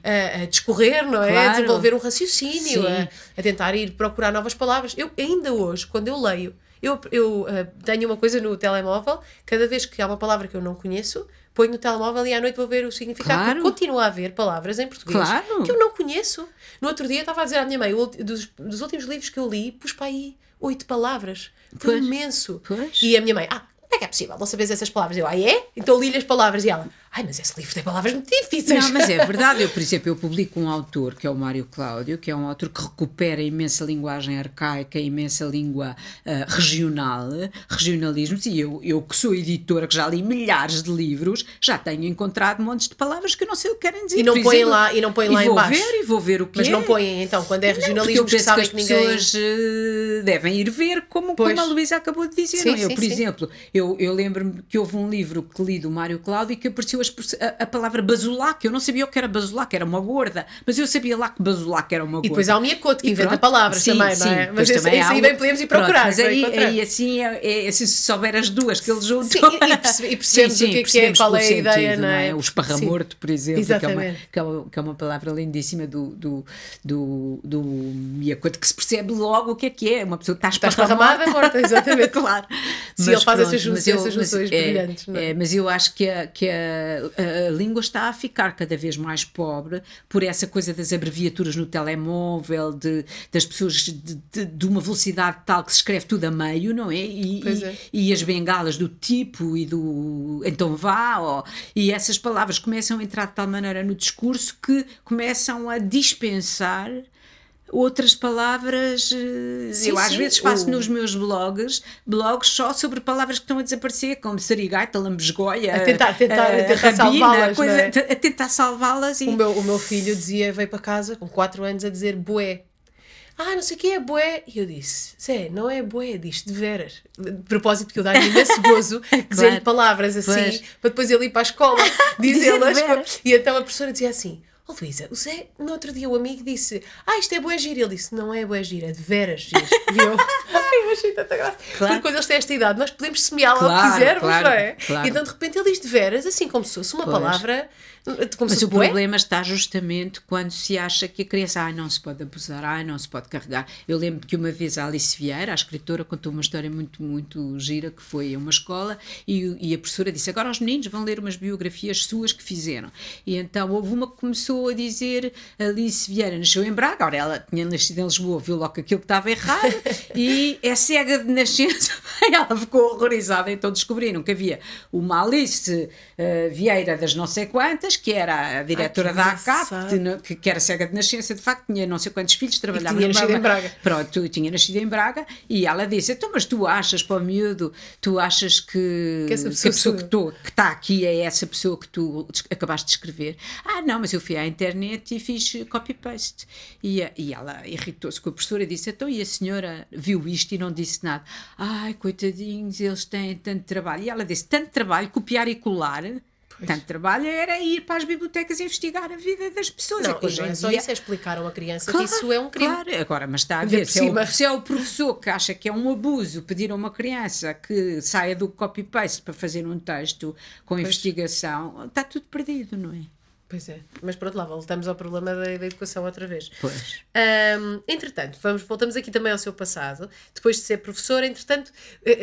a, a, discorrer, não é? Claro. A desenvolver um raciocínio, a, a tentar ir procurar novas palavras eu ainda hoje, quando eu leio, eu, eu uh, tenho uma coisa no telemóvel, cada vez que há uma palavra que eu não conheço, ponho no telemóvel e à noite vou ver o significado. Claro. Continua a haver palavras em português claro. que eu não conheço. No outro dia estava a dizer à minha mãe, dos, dos últimos livros que eu li, pus para aí oito palavras. Foi pois. imenso. Pois. E a minha mãe, ah, como é que é possível? Não sabes essas palavras? Eu, ah, é? Então li-lhe as palavras e ela, ai, mas esse livro tem palavras muito difíceis. Não, mas é verdade. Eu, por exemplo, eu publico um autor, que é o Mário Cláudio, que é um autor que recupera imensa linguagem arcaica, imensa língua uh, regional, regionalismos, e eu, eu que sou editora, que já li milhares de livros, já tenho encontrado montes de palavras que eu não sei o que querem dizer. E não põem lá, e não põem lá e vou embaixo. ver, e vou ver o que Mas é. não põem, então, quando é regionalismo, que sabem que, as ninguém... pessoas uh, devem ir ver, como, como a Luísa acabou de dizer. Sim, não? É? Eu, sim, por sim. exemplo, eu, eu lembro-me que houve um livro que li do Mário Cláudio e que apareceu a, a palavra basulac. Eu não sabia o que era basulac, era uma gorda, mas eu sabia lá que basulac era uma gorda. E depois há o Miacote, que inventa pronto, palavras sim, também, sim, não é? Mas esse, esse aí bem podemos ir procurar. Pronto, mas aí, aí assim, é, é, assim, se souber as duas que eles juntam. Sim, e, percebe, e percebemos [laughs] sim, sim, o que é, que é qual é a sentido, ideia, não é? O esparramorto, por exemplo, que é, uma, que é, uma, que, é uma, palavra lindíssima do, do, do, do Miacote, que se percebe logo o que é que é. Uma pessoa está esparramada. Está morta, exatamente. [laughs] claro. Se ele faz essas junções brilhantes. É, mas eu acho que, a, que a, a língua está a ficar cada vez mais pobre por essa coisa das abreviaturas no telemóvel, de, das pessoas de, de, de uma velocidade tal que se escreve tudo a meio, não é? E, e, é. e, as bengalas do tipo e do então vá, e essas palavras começam a entrar de tal maneira no discurso que começam a dispensar outras palavras. Eh, sim, eu às sim, vezes faço nos meus blogs, blogs só sobre palavras que estão a desaparecer, como serigaita, lambesgoia, a tentar, tentar, a, tentar salvá-las. É? A tentar salvá-las. E... O, meu, o meu filho dizia, veio para casa com 4 anos a dizer boé. Ah, não sei o que é boé. E eu disse, Zé, não é boé, diz de veras. De propósito, que eu dava imenso [laughs] gozo dizer claro. palavras assim, pois. para depois ele ir para a escola, [laughs] dizê-las. e então a professora dizia assim, Oh, Luísa, o Zé, no outro dia o amigo disse: Ah, isto é boa gira. Ele disse: Não é boa gira, é de veras gira. E eu, ai, eu achei tanta graça. Claro. Porque quando eles têm esta idade, nós podemos semeá-la claro, o que quisermos, claro, não é? Claro. E então de repente ele diz de veras, assim como se fosse uma pois. palavra mas o problema está justamente quando se acha que a criança ah, não se pode abusar, ah, não se pode carregar. Eu lembro que uma vez a Alice Vieira, a escritora, contou uma história muito, muito gira que foi a uma escola e, e, a professora disse: Agora os meninos vão ler umas biografias suas que fizeram. E então houve uma que começou a dizer: Alice Vieira nasceu em Braga, agora ela tinha nascido em Lisboa, viu logo aquilo que estava errado [laughs] e é cega de nascença. [laughs] ela ficou horrorizada, então descobriram que havia uma Alice uh, Vieira das não sei quantas que era a diretora da ACAP, que, que, era cega de nascença, de facto, tinha não sei quantos filhos, trabalhava tinha nascido em Braga. Pronto, tinha nascido em Braga, e ela disse: Então, mas tu achas, para o miúdo, tu achas que, que, pessoa que a pessoa que, que está aqui é essa pessoa que tu acabaste de escrever? Ah, não, mas eu fui à internet e fiz copy-paste. E, e ela irritou-se com a professora e disse: Então, e a senhora viu isto e não disse nada? Ai, coitadinhos, eles têm tanto trabalho. E ela disse: Tanto trabalho, copiar e colar Tanto trabalho era ir para as bibliotecas investigar a vida das pessoas. Não, é não é só dia... isso, é explicar a uma criança claro, que isso é um crime. Claro, agora, mas está a ver, se é, o, se é, o, professor que acha que é um abuso pedir a uma criança que saia do copy-paste para fazer um texto com pois. investigação, está tudo perdido, não é? Pois é, mas por outro lado, voltamos ao problema da, da educação outra vez. Pois. Um, entretanto, vamos, voltamos aqui também ao seu passado. Depois de ser professora, entretanto,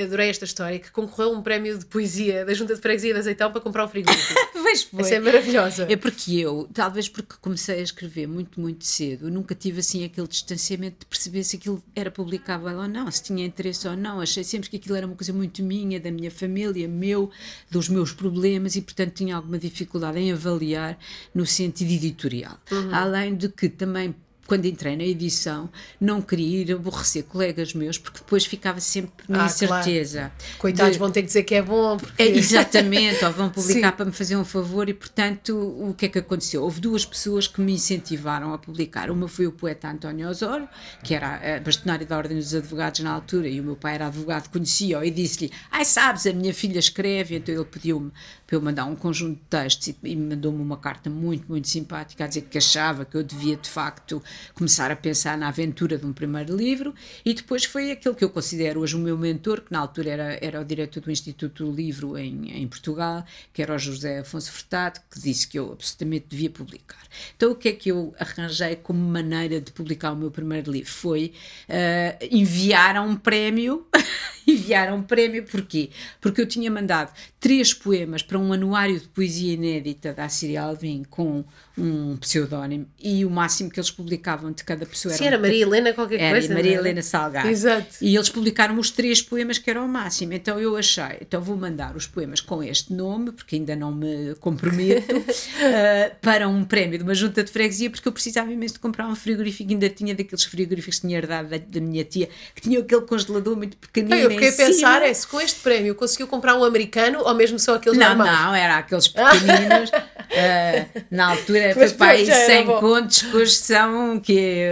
adorei esta história que concorreu a um prémio de poesia da Junta de Freguesia de Azeitão para comprar um frigorífico. [laughs] pois foi. Essa é maravilhosa. É porque eu, talvez porque comecei a escrever muito, muito cedo, nunca tive assim aquele distanciamento de perceber se aquilo era publicável ou não, se tinha interesse ou não. Achei sempre que aquilo era uma coisa muito minha, da minha família, meu, dos meus problemas e, portanto, tinha alguma dificuldade em avaliar no sentido editorial. Uhum. Além de que também quando entrei na edição, não queria ir aborrecer colegas meus, porque depois ficava sempre na ah, incerteza. Claro. Coitados, de... vão ter que dizer que é bom. Porque... É, exatamente, ou vão [laughs] publicar Sim. para me fazer um favor, e portanto, o que é que aconteceu? Houve duas pessoas que me incentivaram a publicar. Uma foi o poeta António Osório, que era bastonário da Ordem dos Advogados na altura, e o meu pai era advogado, conhecia-o e disse-lhe: Ai, sabes, a minha filha escreve, então ele pediu-me para eu mandar um conjunto de textos e, e mandou-me uma carta muito, muito simpática a dizer que achava que eu devia de facto começar a pensar na aventura de um primeiro livro e depois foi aquele que eu considero hoje o meu mentor, que na altura era, era o diretor do Instituto do Livro em, em Portugal, que era o José Afonso Furtado, que disse que eu absolutamente devia publicar. Então o que é que eu arranjei como maneira de publicar o meu primeiro livro? Foi uh, enviar um prémio, [laughs] [laughs] enviar um prémio, porquê? Porque eu tinha mandado três poemas para um anuário de poesia inédita da Assíria Alvim com um pseudónimo e o máximo que eles publicavam de cada pessoa era. Sim, era Maria Helena qualquer era coisa. Maria Helena Salgado. Exato. E eles publicaram os três poemas que eram o máximo. Então eu achei, então vou mandar os poemas com este nome, porque ainda não me comprometo, uh, [laughs] para um prémio de uma junta de freguesia, porque eu precisava imenso de comprar um frigorífico. Ainda tinha daqueles frigoríficos que tinha herdado da, da minha tia, que tinha aquele congelador muito pequenino. Eu fiquei a pensar, é se com este prémio conseguiu comprar um americano ou mesmo só aqueles Não, normais? não, era aqueles [laughs] pequeninos. Uh, na altura Mas foi para aí pronto, já era 100 bom. contos que hoje são que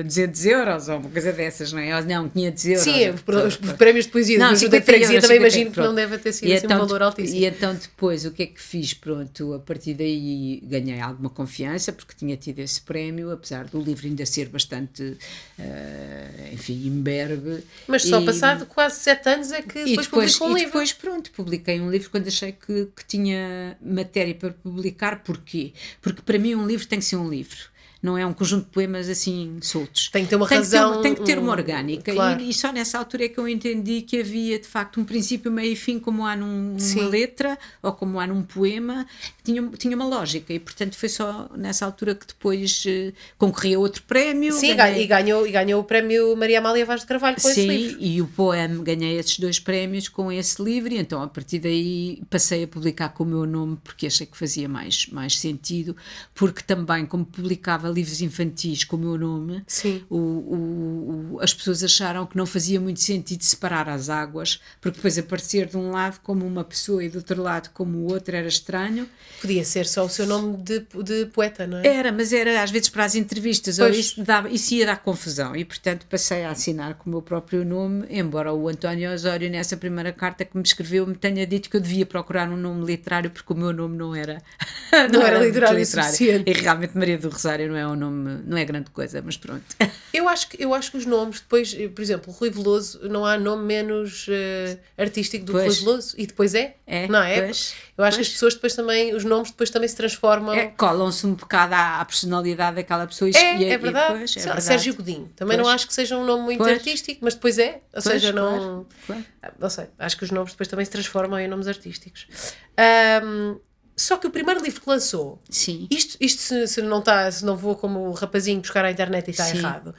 uh, 200 euros ou uma coisa dessas, não é? Ou não, 500 euros. Sim, os prémios de poesia Não, da Junta de 50 Freguesia euros, também 50, imagino que não deve ter sido assim um então, valor altíssimo. e então depois o que é que fiz? Pronto, a partir daí ganhei alguma confiança porque tinha tido esse prémio, apesar do livro ainda ser bastante, eh, enfim, imberbe. Mas só E- passado quase sete anos é que e depois, depois, publicou um e livro. depois, pronto, publiquei um livro quando achei que, que tinha matéria para publicar. Porquê? Porque para mim um livro tem que ser um livro. Não é um conjunto de poemas assim soltos. Tem que ter uma tem razão, Que ter, tem que ter uma um- orgânica. claro. E, e só nessa altura é que eu entendi que havia de facto um princípio, meio e fim, como há num- numa Sim. letra ou como há num poema, tinha, tinha uma lógica. E portanto foi só nessa altura que depois eh, concorri a outro prémio. Sim, ganhei- e ganhou, e ganhou o prémio Maria Amália Vaz de Carvalho com esse Sim, livro. e o Poem ganhei esses dois prémios com esse livro, e então a partir daí passei a publicar com o meu nome porque achei que fazia mais, mais sentido, porque também, como publicava livros infantis com o meu nome, o, o- o- as pessoas acharam que não fazia muito sentido separar as águas, porque depois aparecer de um lado como uma pessoa e do outro lado como o outro era estranho. Podia ser só o seu nome de, de poeta, não é? Era, mas era às vezes para as entrevistas, ou isso, dava, isso ia dar confusão, e portanto passei a assinar com o meu próprio nome, embora o António Osório, nessa primeira carta que me escreveu, me tenha dito que eu devia procurar um nome literário, porque o meu nome não era, [laughs] Não era muito literário o suficiente. E realmente Maria do Rosário não é um nome, não é grande coisa, mas pronto. [laughs] Eu acho, que, eu acho que os nomes, depois, por exemplo, Rui Veloso, não há nome menos eh, artístico do que. Rui Veloso, e depois é, É, não é? pois, eu acho que pois. as pessoas depois também, os nomes depois também se transformam. É, Colam-se um bocado à, à personalidade daquela pessoa. e- É, e- é e- verdade. pois, é Sei lá, verdade. Sérgio Godinho. Também não acho que seja um nome muito artístico, mas depois é. Ou seja, não. claro, claro. Ah, Não sei. Acho que os nomes depois também se transformam em nomes artísticos. Ahm, só que o primeiro livro que lançou, Sim. isto, isto se, se não tá, se não vou como o rapazinho buscar à internet e está Sim. errado.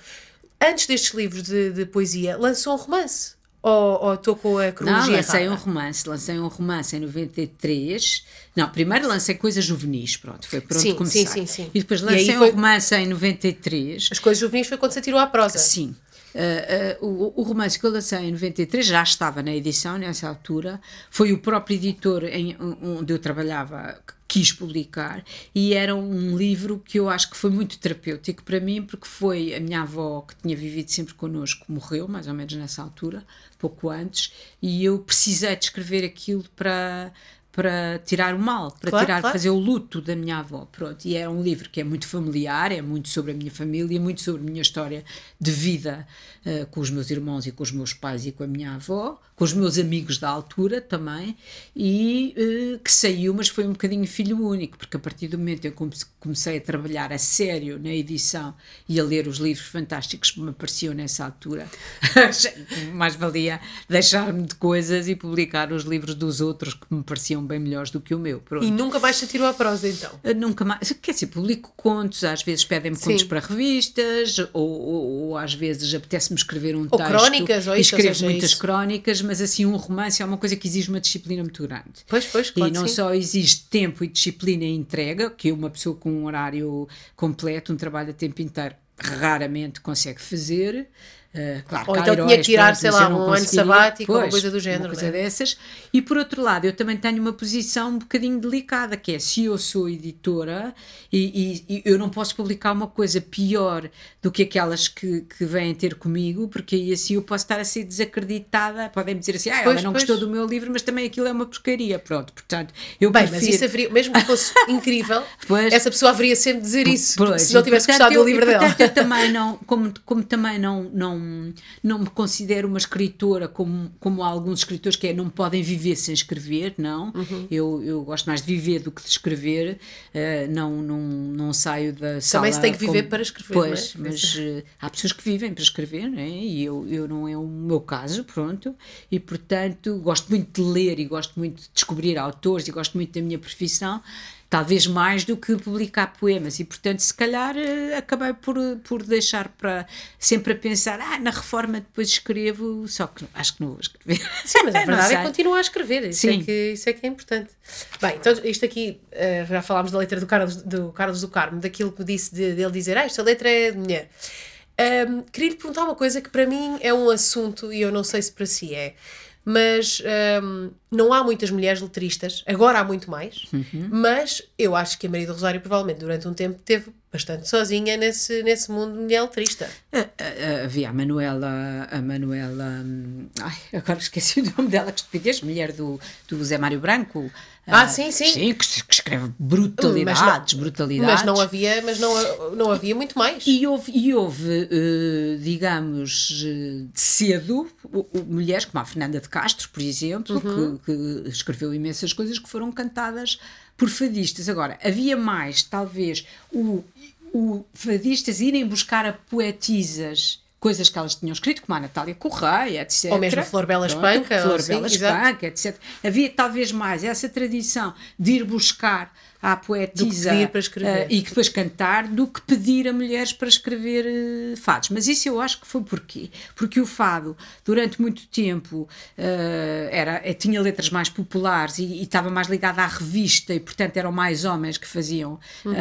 Antes destes livros de, de poesia, lançou um romance. Ou, ou estou com a Não, cronologia lancei um errada? romance, lancei um romance em 93. Não, primeiro lancei coisas juvenis, pronto, foi por onde Sim, comecei. sim, sim, sim. E depois E lancei foi- um romance em 93. As coisas juvenis foi quando você tirou a prosa. Sim. Uh, uh, o, o romance que eu lancei em 93 já estava na edição nessa altura. Foi o próprio editor em, onde eu trabalhava que quis publicar e era um livro que eu acho que foi muito terapêutico para mim porque foi a minha avó que tinha vivido sempre connosco morreu mais ou menos nessa altura pouco antes e eu precisei de escrever aquilo para para tirar o mal, para Claro, tirar, claro. fazer o luto da minha avó, pronto. E é um livro que é muito familiar, é muito sobre a minha família, muito sobre a minha história de vida eh, com os meus irmãos e com os meus pais e com a minha avó, com os meus amigos da altura também, e eh, que saiu, mas foi um bocadinho filho único, porque a partir do momento em que eu comecei a trabalhar a sério na edição e a ler os livros fantásticos que me apareciam nessa altura, [laughs] mais valia deixar-me de coisas e publicar os livros dos outros que me pareciam bem melhores do que o meu. Pronto. E nunca mais se tirou a prosa, então. Eu Nunca mais, quer dizer, publico contos, às vezes pedem-me contos para revistas, ou, ou, ou às vezes apetece-me escrever um Ou texto. crónicas, ou isso, ou escrevo seja, muitas isso. crónicas, mas assim, um romance é uma coisa que exige uma disciplina muito grande. Pois, pois, claro e não sim. só exige tempo e disciplina e entrega, que uma pessoa com um horário completo, um trabalho a tempo inteiro, raramente consegue fazer. Uh, claro, Ou então tinha que tirar, sei mas lá, um ano sabático ou uma coisa do género, Uma coisa é? dessas. E por outro lado, eu também tenho uma posição um bocadinho delicada, que é se eu sou editora e, e- e eu não posso publicar uma coisa pior do que aquelas que, que vêm ter comigo, porque aí assim eu posso estar a ser desacreditada. Podem dizer assim, ah, Pois, ela não pois. gostou do meu livro, mas também aquilo é uma porcaria. Pronto, portanto, eu Bem, mas prefiro- isso haveria, mesmo que fosse [laughs] incrível, Pois. essa pessoa haveria sempre dizer isso, se não tivesse portanto, gostado eu- do livro e, dela. portanto, eu também não, como, como também não, não, não me considero uma escritora como, como alguns escritores que é, não podem viver sem escrever, não. Uhum. Eu, eu gosto mais de viver do que de escrever, eh, não, não, não saio da sala. Também se tem que viver como- para escrever, não é? Pois, mas eh, há pessoas que vivem para escrever, não é? E eu, eu não é o meu caso, pronto. E portanto, gosto muito de ler e gosto muito de descobrir autores e gosto muito da minha profissão talvez mais do que publicar poemas e portanto se calhar eh, acabei por, por deixar para sempre a pensar ah, na reforma depois escrevo só que acho que não vou escrever Sim, mas a [laughs] verdade é que continua a escrever, isso, é Sim. que, isso é que é importante. Bem, então isto aqui, eh, já falámos da letra do Carlos do, Carlos do Carmo, daquilo que disse de, dele dizer, ah, esta letra é de mulher. Ahm, queria lhe perguntar uma coisa que para mim é um assunto, e eu não sei se para si é, mas hum, não há muitas mulheres letristas, agora há muito mais, mas eu acho que a Maria do Rosário provavelmente durante um tempo teve bastante sozinha nesse, nesse mundo mulher letrista. Ah, ah, ah, havia a Manuela, a Manuela, hum, ai, agora esqueci o nome dela, que estupidez, mulher do, do Zé Mário Branco. Ah, sim, sim. Sim, que, que escreve brutalidades, brutalidades. Mas não havia, mas não, não havia muito mais. E houve, e houve eh, digamos, de cedo, mulheres como a Fernanda de Castro, por exemplo, que, que escreveu imensas coisas que foram cantadas por fadistas. Agora, havia mais, talvez, o, o fadistas irem buscar a poetisas coisas que elas tinham escrito, como a Natália Correia, etc. Ou mesmo a Flor Bela Espanca, Flor Bela. Espanca, etc. Havia talvez mais essa tradição de ir buscar à poetisa escrever. eh, e que depois cantar do que pedir a mulheres para escrever eh, fados. Mas isso eu acho que foi porquê? Porque o fado, durante muito tempo, eh, era, tinha letras mais populares e, e estava mais ligado à revista e, portanto, eram mais homens que faziam Uhum.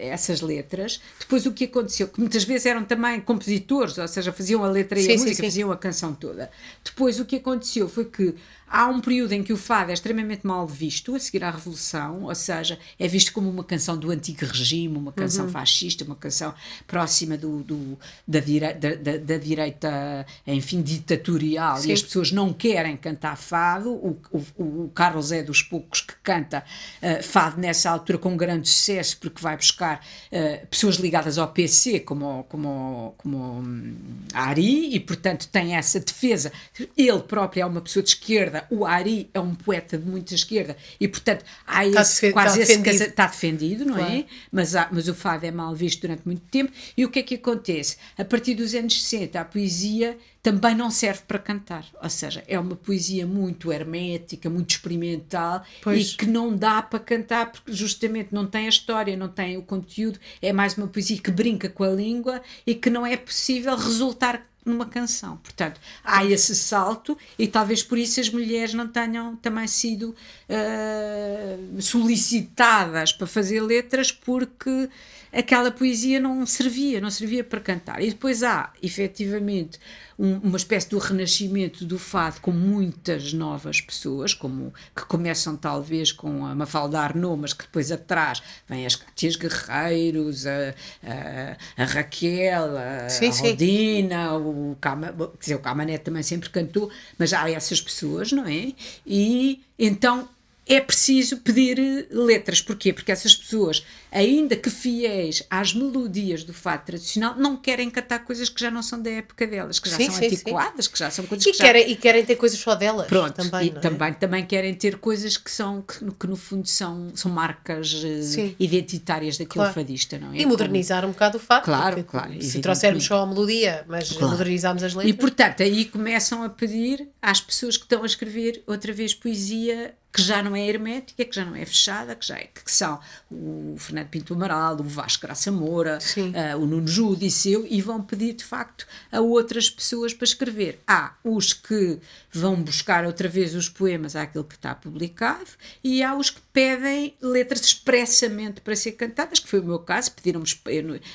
essas letras. Depois o que aconteceu? Que muitas vezes eram também compositores, ou seja, faziam a letra e Sim, a sim, música, sim. faziam a canção toda. Depois o que aconteceu foi que há um período em que o fado é extremamente mal visto, a seguir à Revolução, ou seja, é visto como uma canção do antigo regime, uma canção Uhum. fascista, uma canção próxima do, do- da, dire- da- da- da direita, enfim, ditatorial, Sim. e as pessoas não querem cantar fado. O, o- o Carlos é dos poucos que canta eh, fado nessa altura com grande sucesso, porque vai buscar eh, pessoas ligadas ao PC, como, como, como hum, Ari, e portanto tem essa defesa. Ele próprio é uma pessoa de esquerda, o Ari é um poeta de muita esquerda, e portanto há Está esse, quase está esse defendido. está defendido, não Claro. é? Mas, há- mas o fado é mal visto durante muito tempo. E o que é que acontece? A partir dos anos 60, a poesia também não serve para cantar. Ou seja, é uma poesia muito hermética, muito experimental Pois. e que não dá para cantar porque justamente não tem a história, não tem o conteúdo. É mais uma poesia que brinca com a língua e que não é possível resultar numa canção. Portanto, há esse salto e talvez por isso as mulheres não tenham também sido ah, solicitadas para fazer letras porque aquela poesia não servia, não servia para cantar. E depois há, efetivamente, um- uma espécie do renascimento do fado com muitas novas pessoas, como que começam talvez com a Mafalda Arnaud, mas que depois atrás vêm as Cátias Guerreiros, a, a, a Raquel, a, Sim, a sim. Rodina, o Cama, quer dizer, o Camané também sempre cantou, mas há essas pessoas, não é? E então é preciso pedir eh, letras. Porquê? Porque essas pessoas, ainda que fiéis às melodias do fado tradicional, não querem cantar coisas que já não são da época delas, que já Sim, são sim, sim. antiquadas, que já são coisas E que já querem, e querem ter coisas só delas Pronto, também, e é? também, também querem ter coisas que são que, no- que no fundo são, são marcas eh, Sim. identitárias daquele Claro. fadista, não é? E modernizar um bocado o fado. Claro, claro, Se trouxermos só a melodia, mas Claro. modernizarmos as letras. E portanto aí começam a pedir às pessoas que estão a escrever outra vez poesia que já não é hermética, que já não é fechada, que já é, que são o Fernando Pinto Amaral, o Vasco Graça Moura, ah, o Nuno Judiceu e vão pedir de facto a outras pessoas para escrever. Há os que vão buscar outra vez os poemas àquilo que está publicado e há os que pedem letras expressamente para ser cantadas, que foi o meu caso, pediram-me,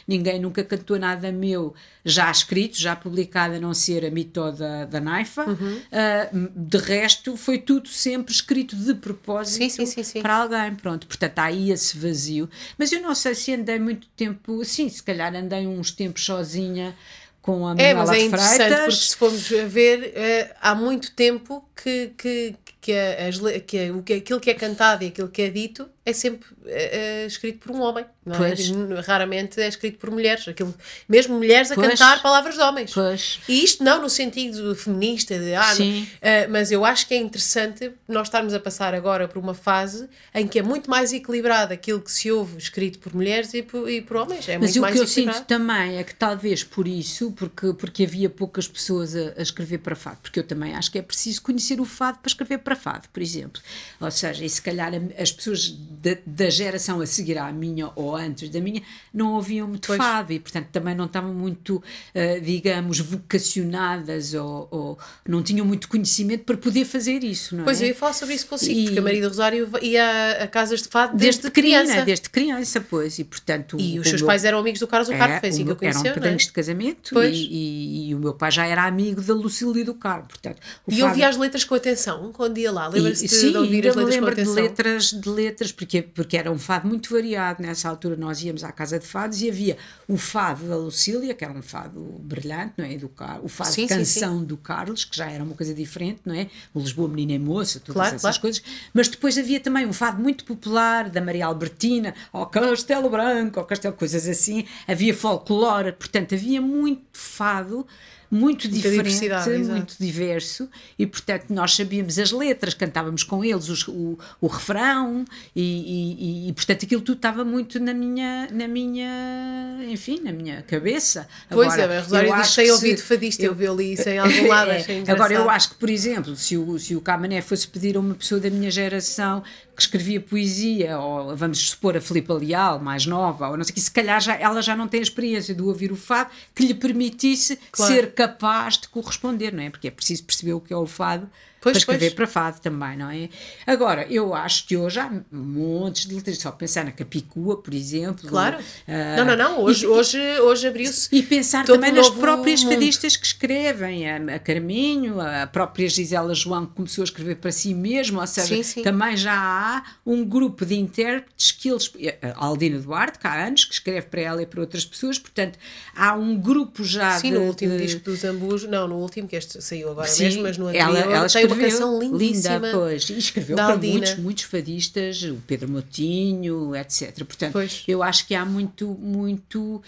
ninguém nunca cantou nada meu já escrito, já publicado, a não ser a mito da, da Naifa. Uhum. Ah, de resto, foi tudo sempre escrito de propósito Sim, sim, sim, para alguém, pronto. Portanto, há aí esse vazio. Mas eu não sei se andei muito tempo, sim, se calhar andei uns tempos sozinha com a É, Manuela mas é interessante Freitas. porque se formos a ver, eh, há muito tempo que, que, que, as que que- aquilo que é cantado e aquilo que é dito é sempre eh, eh, escrito por um homem. Não é? Pois. Raramente é escrito por mulheres. Aquilo, mesmo mulheres a Pois. cantar palavras de homens. Pois. E isto não no sentido feminista, de, ah, não- eh, mas eu acho que é interessante nós estarmos a passar agora por uma fase em que é muito mais equilibrado aquilo que se ouve escrito por mulheres e por, e por homens. É Mas muito o mais que eu equilibrado. sinto também é que talvez por isso, porque, porque havia poucas pessoas a, a escrever para fado, porque eu também acho que é preciso conhecer o fado para escrever para fado, por exemplo. Ou seja, e se calhar as pessoas da, da geração a seguir à minha ou antes da minha não ouviam muito pois. fado e, portanto, também não estavam muito, uh, digamos, vocacionadas ou, ou, não tinham muito conhecimento para poder fazer isso, não pois é? eu ia falar sobre isso consigo, e, porque a Maria do Rosário ia a casas de fado desde, desde criança. criança. Desde criança, pois, e portanto... E os seus pais eram amigos do Carlos, o Carlos é, foi assim que eu conheci, Eram padrinhos é? de casamento e, e, e, o meu pai já era amigo da Lucília do Carlos, portanto... e fado... ouvia as letras com atenção quando ia lá? Lembra-se de, de ouvir as letras com atenção? de letras, de letras porque, porque era um fado muito variado, nessa altura nós íamos à casa de fados e havia o fado da Lucília, que era um fado brilhante, não é? Do Car o fado sim, canção sim, sim. do Carlos, que já era uma coisa diferente, não é? O Lisboa Menina e Moça, todas claro, essas claro. coisas. Mas depois havia também um fado muito popular da Maria Albertina, ao Castelo Branco, ao Castelo, coisas assim. Havia folclore, portanto, havia muito fado muito diferente, muito diverso, e portanto nós sabíamos as letras, cantávamos com eles os, o, o refrão, e, e, e, portanto aquilo tudo estava muito na minha, na minha, enfim, na minha cabeça. Pois agora, é, Rosário diz sem ouvido fadista, eu, eu vi ali isso em [laughs] algum lado, é, Agora eu acho que, por exemplo, se o, se o Camané fosse pedir a uma pessoa da minha geração que escrevia poesia, ou vamos supor a Filipa Leal, mais nova, ou não sei o que, se calhar já, ela já não tem a experiência de ouvir o fado que lhe permitisse claro. ser capaz de corresponder, não é? Porque é preciso perceber o que é o fado Pois, para escrever pois. para fado também, não é? Agora, eu acho que hoje há montes de literatura, só pensar na Capicua, por exemplo. Claro. Uh, não, não, não, hoje, e, hoje, hoje abriu-se. E pensar também nas próprias mundo. fadistas que escrevem, a, a, Carminho, a própria Gisela João que começou a escrever para si mesmo, ou seja, sim, sim. também já há um grupo de intérpretes que eles. A Aldina Duarte, que há anos, que escreve para ela e para outras pessoas, portanto, há um grupo já. Sim, de, no último de, disco dos Ambus, não, no último, que este saiu agora sim, mesmo, mas no anterior, ela, ela uma canção lindíssima. Linda, pois. E escreveu para muitos, muitos fadistas, o Pedro Motinho, etc. Portanto, pois. eu acho que há muito, muito, uh,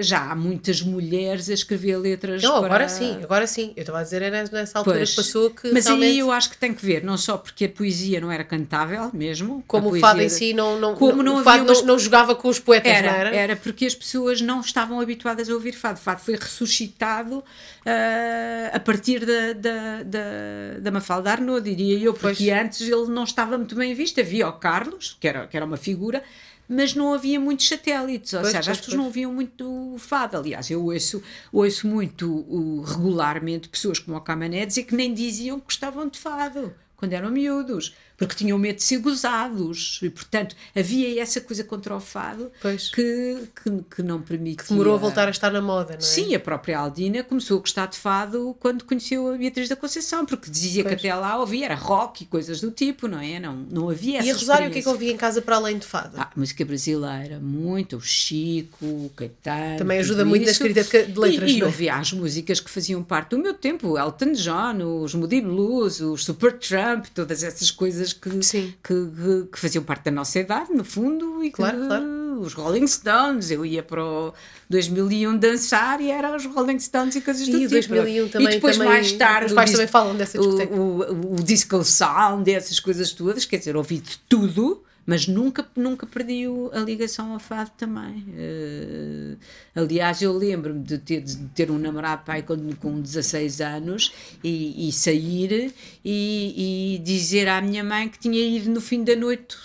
já há muitas mulheres a escrever letras. Não, para... agora sim, agora sim. Eu estava a dizer, era nessa altura pois. que passou que. Mas realmente... aí eu acho que tem que ver, não só porque a poesia não era cantável mesmo. Como o fado em si não, não, como não, não, fado não, não, jogava com os poetas, era, não era? Era porque as pessoas não estavam habituadas a ouvir fado. O fado foi ressuscitado uh, a partir da, da, da, da Mafalda Arnaud, diria eu, porque pois. antes ele não estava muito bem visto. Havia o Carlos, que era, que era uma figura, mas não havia muitos satélites, ou pois, seja, pois, as pessoas não ouviam muito fado. Aliás, eu ouço, ouço muito uh, regularmente pessoas como o Camané dizer que nem diziam que gostavam de fado quando eram miúdos porque tinham medo de ser gozados e portanto havia essa coisa contra o fado que, que, que, não permitia que demorou a voltar a estar na moda, não é? Sim, a própria Aldina começou a gostar de fado quando conheceu a Beatriz da Conceição porque dizia pois. que até lá ouvia, era rock e coisas do tipo, não é? Não, não havia essa E a Rosário o que é que ouvia em casa para além de fado? Ah, música brasileira, muito, o Chico, o Caetano Também ajuda muito na escrita de, letras, E, e é? ouvia as músicas que faziam parte do meu tempo, o Elton John, os Moody Blues, os Supertramp, todas essas coisas que, que, que, que, faziam parte da nossa idade, no fundo, e claro, que, claro. os Rolling Stones, eu ia para o 2001 dançar e era os Rolling Stones e coisas do e tipo. 2001 também, e depois também, mais tarde os pais também falam dessa discoteca. O, o, o, disco sound, essas coisas todas, quer dizer, ouvi de tudo mas nunca, nunca perdi a ligação ao fado também. Uh, aliás, eu lembro-me de ter, de ter um namorado pai com, com 16 anos e, e sair e, e, dizer à minha mãe que tinha ido no fim da noite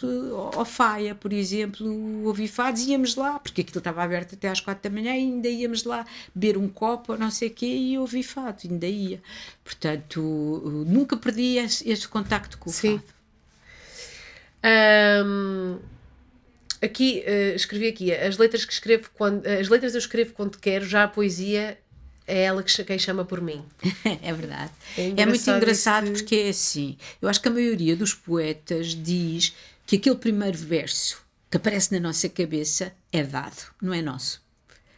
ao Faia, por exemplo, ouvir fados e íamos lá, porque aquilo estava aberto até às 4 da manhã e ainda íamos lá beber um copo ou não sei o quê e ouvir fado, ainda ia. Portanto, nunca perdi esse, esse contacto com o Sim. fado. Um, aqui, uh, escrevi aqui, as letras que escrevo quando, as letras eu escrevo quando quero, já a poesia é ela que, quem chama por mim. [laughs] é verdade. É, é muito engraçado porque é assim. Eu acho que a maioria dos poetas diz que aquele primeiro verso que aparece na nossa cabeça é dado, não é nosso.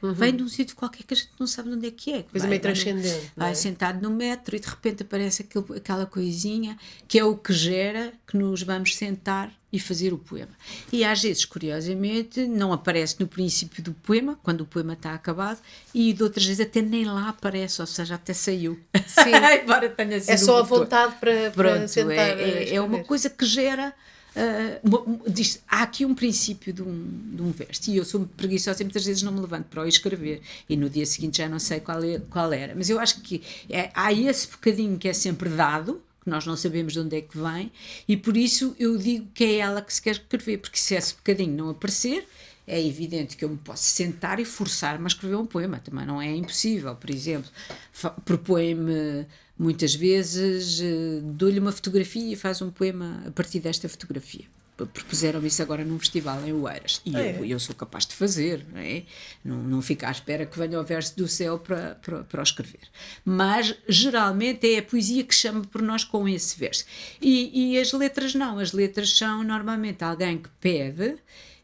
Uhum. Vem de um sítio qualquer que a gente não sabe onde é que é. Coisa meio transcendente. Vai, é? sentado no metro e de repente aparece aquele, aquela coisinha que é o que gera que nos vamos sentar e fazer o poema. E às vezes, curiosamente, não aparece no princípio do poema, quando o poema está acabado, e de outras vezes até nem lá aparece, ou seja, até saiu. Sim. [laughs] Embora tenha sido. É só a vontade para, para Pronto, sentar. É, é, é uma coisa que gera Uh, diz, há aqui um princípio de um, de um verso e eu sou preguiçosa e muitas vezes não me levanto para o escrever e no dia seguinte já não sei qual, é, qual era mas eu acho que é, há esse bocadinho que é sempre dado porque nós não sabemos de onde é que vem, e por isso eu digo que é ela que se quer escrever, porque se esse bocadinho não aparecer, é evidente que eu me posso sentar e forçar-me a escrever um poema, também não é impossível. Por exemplo, propõe-me muitas vezes, uh, dou-lhe uma fotografia e faz um poema a partir desta fotografia. Propuseram isso agora num festival em Oeiras. E é. eu, eu, sou capaz de fazer não, é? não, não fico à espera que venha o verso do céu para, para, para o escrever. Mas geralmente é a poesia que chama por nós com esse verso. E, e as letras não, as letras são normalmente alguém que pede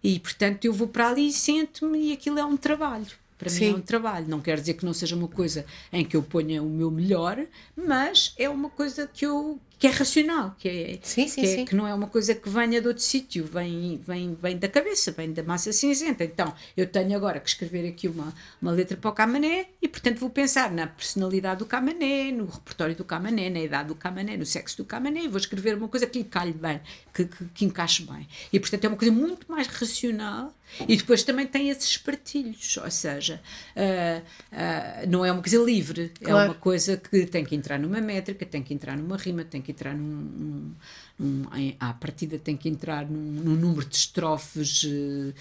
e portanto eu vou para ali e sento-me e aquilo é um trabalho para Sim. mim é um trabalho. Não quer dizer que não seja uma coisa em que eu ponha o meu melhor, mas é uma coisa que eu, que é racional, que, é, sim, sim, que, é, que, não é uma coisa que venha de outro sítio, vem, vem, vem da cabeça, vem da massa cinzenta. Então, eu tenho agora que escrever aqui uma, uma letra para o Camané e, portanto, vou pensar na personalidade do Camané, no repertório do Camané, na idade do Camané, no sexo do Camané, e vou escrever uma coisa que lhe calhe bem, que, que, que encaixe bem. E, portanto, é uma coisa muito mais racional e depois também tem esses partilhos, ou seja, uh, uh, não é uma coisa livre, é claro. é uma coisa que tem que entrar numa métrica, tem que entrar numa rima, tem que entrar num. num, num à partida tem que entrar num, num número de estrofes uh,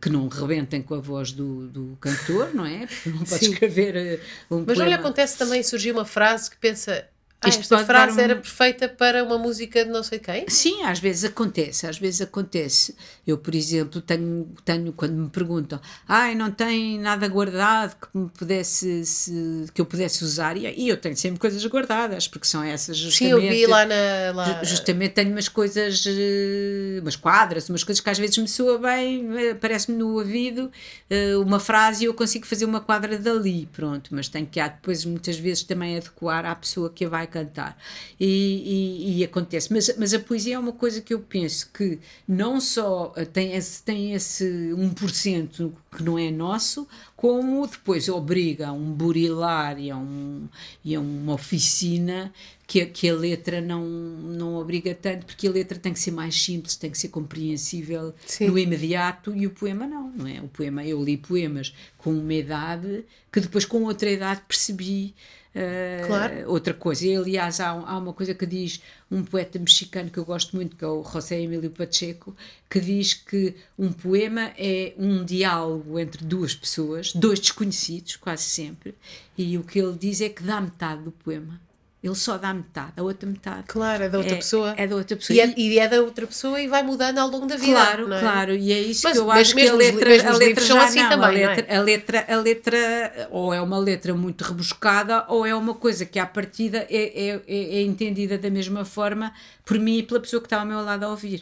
que não rebentem com a voz do, do cantor, não é? Porque não pode escrever um Mas não lhe acontece também surgir uma frase que pensa ah, esta frase um... era perfeita para uma música de não sei quem? Sim, às vezes acontece, às vezes acontece. Eu, por exemplo, tenho, tenho quando me perguntam, ai, não tem nada guardado que me pudesse, se, que eu pudesse usar, e, eu tenho sempre coisas guardadas, porque são essas justamente. Sim, eu vi lá na. Lá... Justamente tenho umas coisas, eh, umas quadras, umas coisas que às vezes me soa bem, eh, parece-me no ouvido eh, uma frase e eu consigo fazer uma quadra dali, pronto, mas tenho que há depois muitas vezes também adequar à pessoa que a vai cantar. E, e, e, acontece. Mas, mas a poesia é uma coisa que eu penso que não só tem esse, tem esse 1% que não é nosso, como depois obriga a um burilar e a, um, e a uma oficina que a, que a letra não, não obriga tanto, porque a letra tem que ser mais simples, tem que ser compreensível Sim. no imediato e o poema não, não é? O poema, eu li poemas com uma idade que depois com outra idade percebi Uh, claro. Outra coisa, e, aliás, há, há, uma coisa que diz um poeta mexicano que eu gosto muito, que é o José Emílio Pacheco, que diz que um poema é um diálogo entre duas pessoas, dois desconhecidos, quase sempre, e o que ele diz é que dá metade do poema ele só dá metade, a outra metade. Claro, é da outra é, pessoa. É da outra pessoa. E é, e é, da outra pessoa e vai mudando ao longo da vida. Claro, é? claro. E é isso que eu acho que a letra, a letra já assim não, também, a letra, é? a letra, a letra, ou é uma letra muito rebuscada, ou é uma coisa que à partida é, é, é, é entendida da mesma forma por mim e pela pessoa que está ao meu lado a ouvir.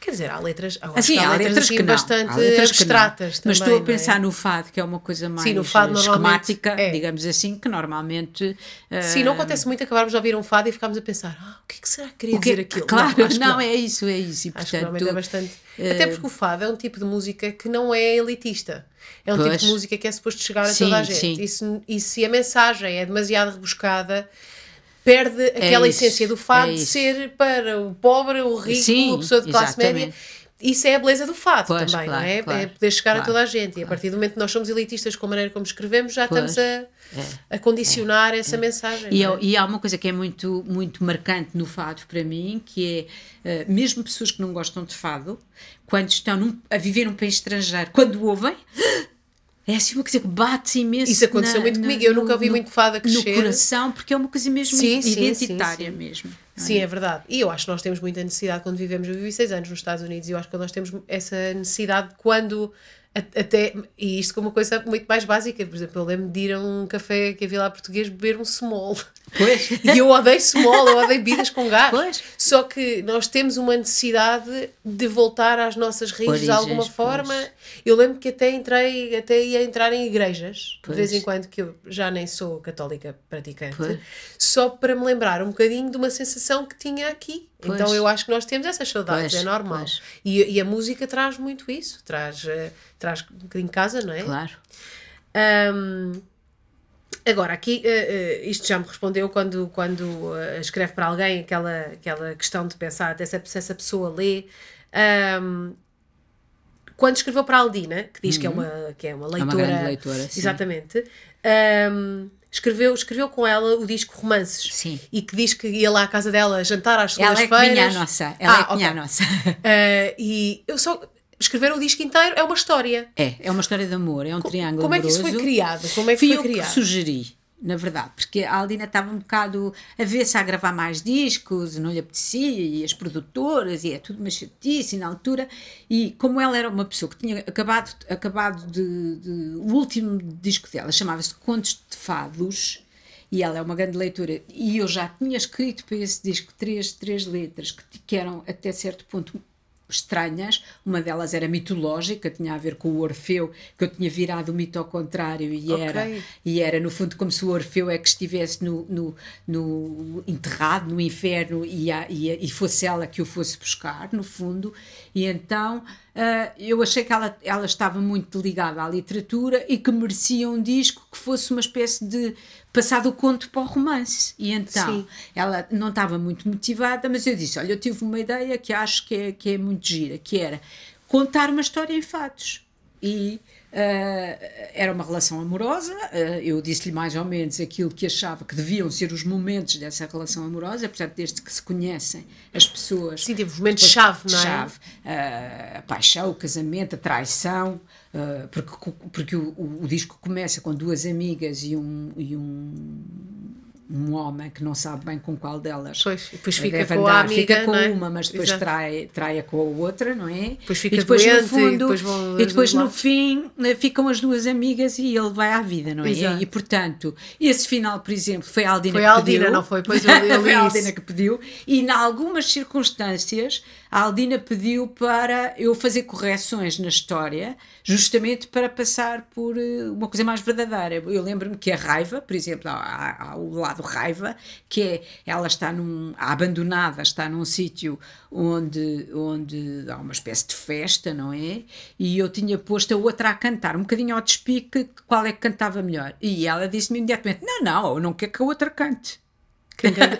Quer dizer, há letras, assim, há, letras, letras assim, que bastante letras abstratas. Também, mas estou a pensar é? no fado, que é uma coisa mais Sim, no fado, esquemática, é. digamos assim, que normalmente. Sim, não acontece muito acabarmos de ouvir um fado e ficámos a pensar: ah, o que é que será que queria que, dizer aquilo? Claro, não, não, é isso, é isso. E, acho portanto, que é bastante. Uh, Até porque o fado é um tipo de música que não é elitista. É um pois. tipo de música que é suposto chegar a sim, toda a gente. Sim. E, se, e se a mensagem é demasiado rebuscada perde é aquela é essência do fado é de ser para o pobre, o rico, Sim, a pessoa de classe exatamente. média. Isso é a beleza do fado pois, também, claro, não é? Claro, é poder chegar claro, a toda a gente. E a partir do momento que nós somos elitistas com a maneira como escrevemos, já pois, estamos a, é, a condicionar é, essa é. mensagem. E, é? e, há uma coisa que é muito, muito marcante no fado para mim, que é, uh, mesmo pessoas que não gostam de fado, quando estão num, a viver num país estrangeiro, quando ouvem, é assim uma coisa que bate imenso. Isso aconteceu na, muito comigo, eu nunca ouvi no, muito fada crescer. No coração, porque é uma coisa mesmo sim, identitária sim, sim, mesmo. Sim, é? é? verdade. E eu acho que nós temos muita necessidade quando vivemos. Eu vivi seis anos nos Estados Unidos e eu acho que nós temos essa necessidade quando até, e isto como uma coisa muito mais básica, por exemplo, eu lembro de ir a um café que havia lá português beber um small. Pois. [laughs] E eu odeio small, eu odeio bebidas com gás. Pois. Só que nós temos uma necessidade de voltar às nossas raízes Origens, de alguma forma. Pois. Eu lembro que até entrei, até ia entrar em igrejas, pois. de vez em quando, que eu já nem sou católica praticante, só para me lembrar um bocadinho de uma sensação que tinha aqui. Então eu acho que nós temos essas saudades, é normal. E, e, a música traz muito isso, traz, uh, traz um bocadinho de casa, não é? Claro. Um, Agora, aqui uh, uh, isto já me respondeu quando, quando uh, escreve para alguém aquela, aquela questão de pensar até se, essa pessoa lê. Um, quando escreveu para a Aldina, que diz uhum. que, é uma, que é uma leitora. É uma leitora exatamente. Um, escreveu, escreveu com ela o disco Romances. Sim. E que diz que ia lá à casa dela jantar às Ela é que segundas-feiras. vinha à nossa. Ela Ah, é que vinha ok. à nossa. Ah, [laughs] e eu só. Escrever o disco inteiro é uma história. É, é uma história de amor, é um triângulo Como é que isso foi criado? Como é que Fui foi eu que criado? sugeri, na verdade, porque a Aldina estava um bocado a ver-se a gravar mais discos, não lhe apetecia, e as produtoras, e é tudo uma chatice na altura, e como ela era uma pessoa que tinha acabado, acabado de, de- O último disco dela chamava-se Contos de Fados, e ela é uma grande leitora, e eu já tinha escrito para esse disco três, três letras que, que eram até certo ponto estranhas, uma delas era mitológica, tinha a ver com o Orfeu, que eu tinha virado o mito ao contrário e Ok. era e era no fundo como se o Orfeu é que estivesse no, no, no enterrado no inferno e, a, e, a- e fosse ela que o fosse buscar no fundo e então ah, eu achei que ela, ela estava muito ligada à literatura e que merecia um disco que fosse uma espécie de passar do conto para o romance e então Sim. ela não estava muito motivada, mas eu disse: Olha, eu tive uma ideia que acho que é, que é muito gira, que era contar uma história em fatos. E ah, era uma relação amorosa, ah, eu disse-lhe mais ou menos aquilo que achava que deviam ser os momentos dessa relação amorosa, portanto, desde que se conhecem as pessoas. Sim, teve momentos-chave, não é? Chave. Ah, a paixão, o casamento, a traição, porque, porque o, o- o disco começa com duas amigas e um, e um, um homem que não sabe bem com qual delas Pois, e depois fica deve com a andar. amiga, Fica com é? uma, mas depois Exato. trai, trai-a com a outra, não é? Depois fica e depois, doente, no e fundo, depois vão e depois no lá. fim eh, ficam as duas amigas e ele vai à vida, não é? Exato. E portanto, esse final, por exemplo, foi a Aldina Foi que a Aldina, pediu. não foi? Pois eu- eu [laughs] foi a. Aldina que pediu. E em algumas circunstâncias, a Aldina pediu para eu fazer correções na história, justamente para passar por eh, uma coisa mais verdadeira. Eu lembro-me que a raiva, por exemplo, há, o lado raiva, que é ela está num, abandonada, está num sítio onde, onde há uma espécie de festa, não é? E eu tinha posto a outra a cantar, um bocadinho ao despique, qual é que cantava melhor. E ela disse-me imediatamente: Não, não, eu não quero que a outra cante.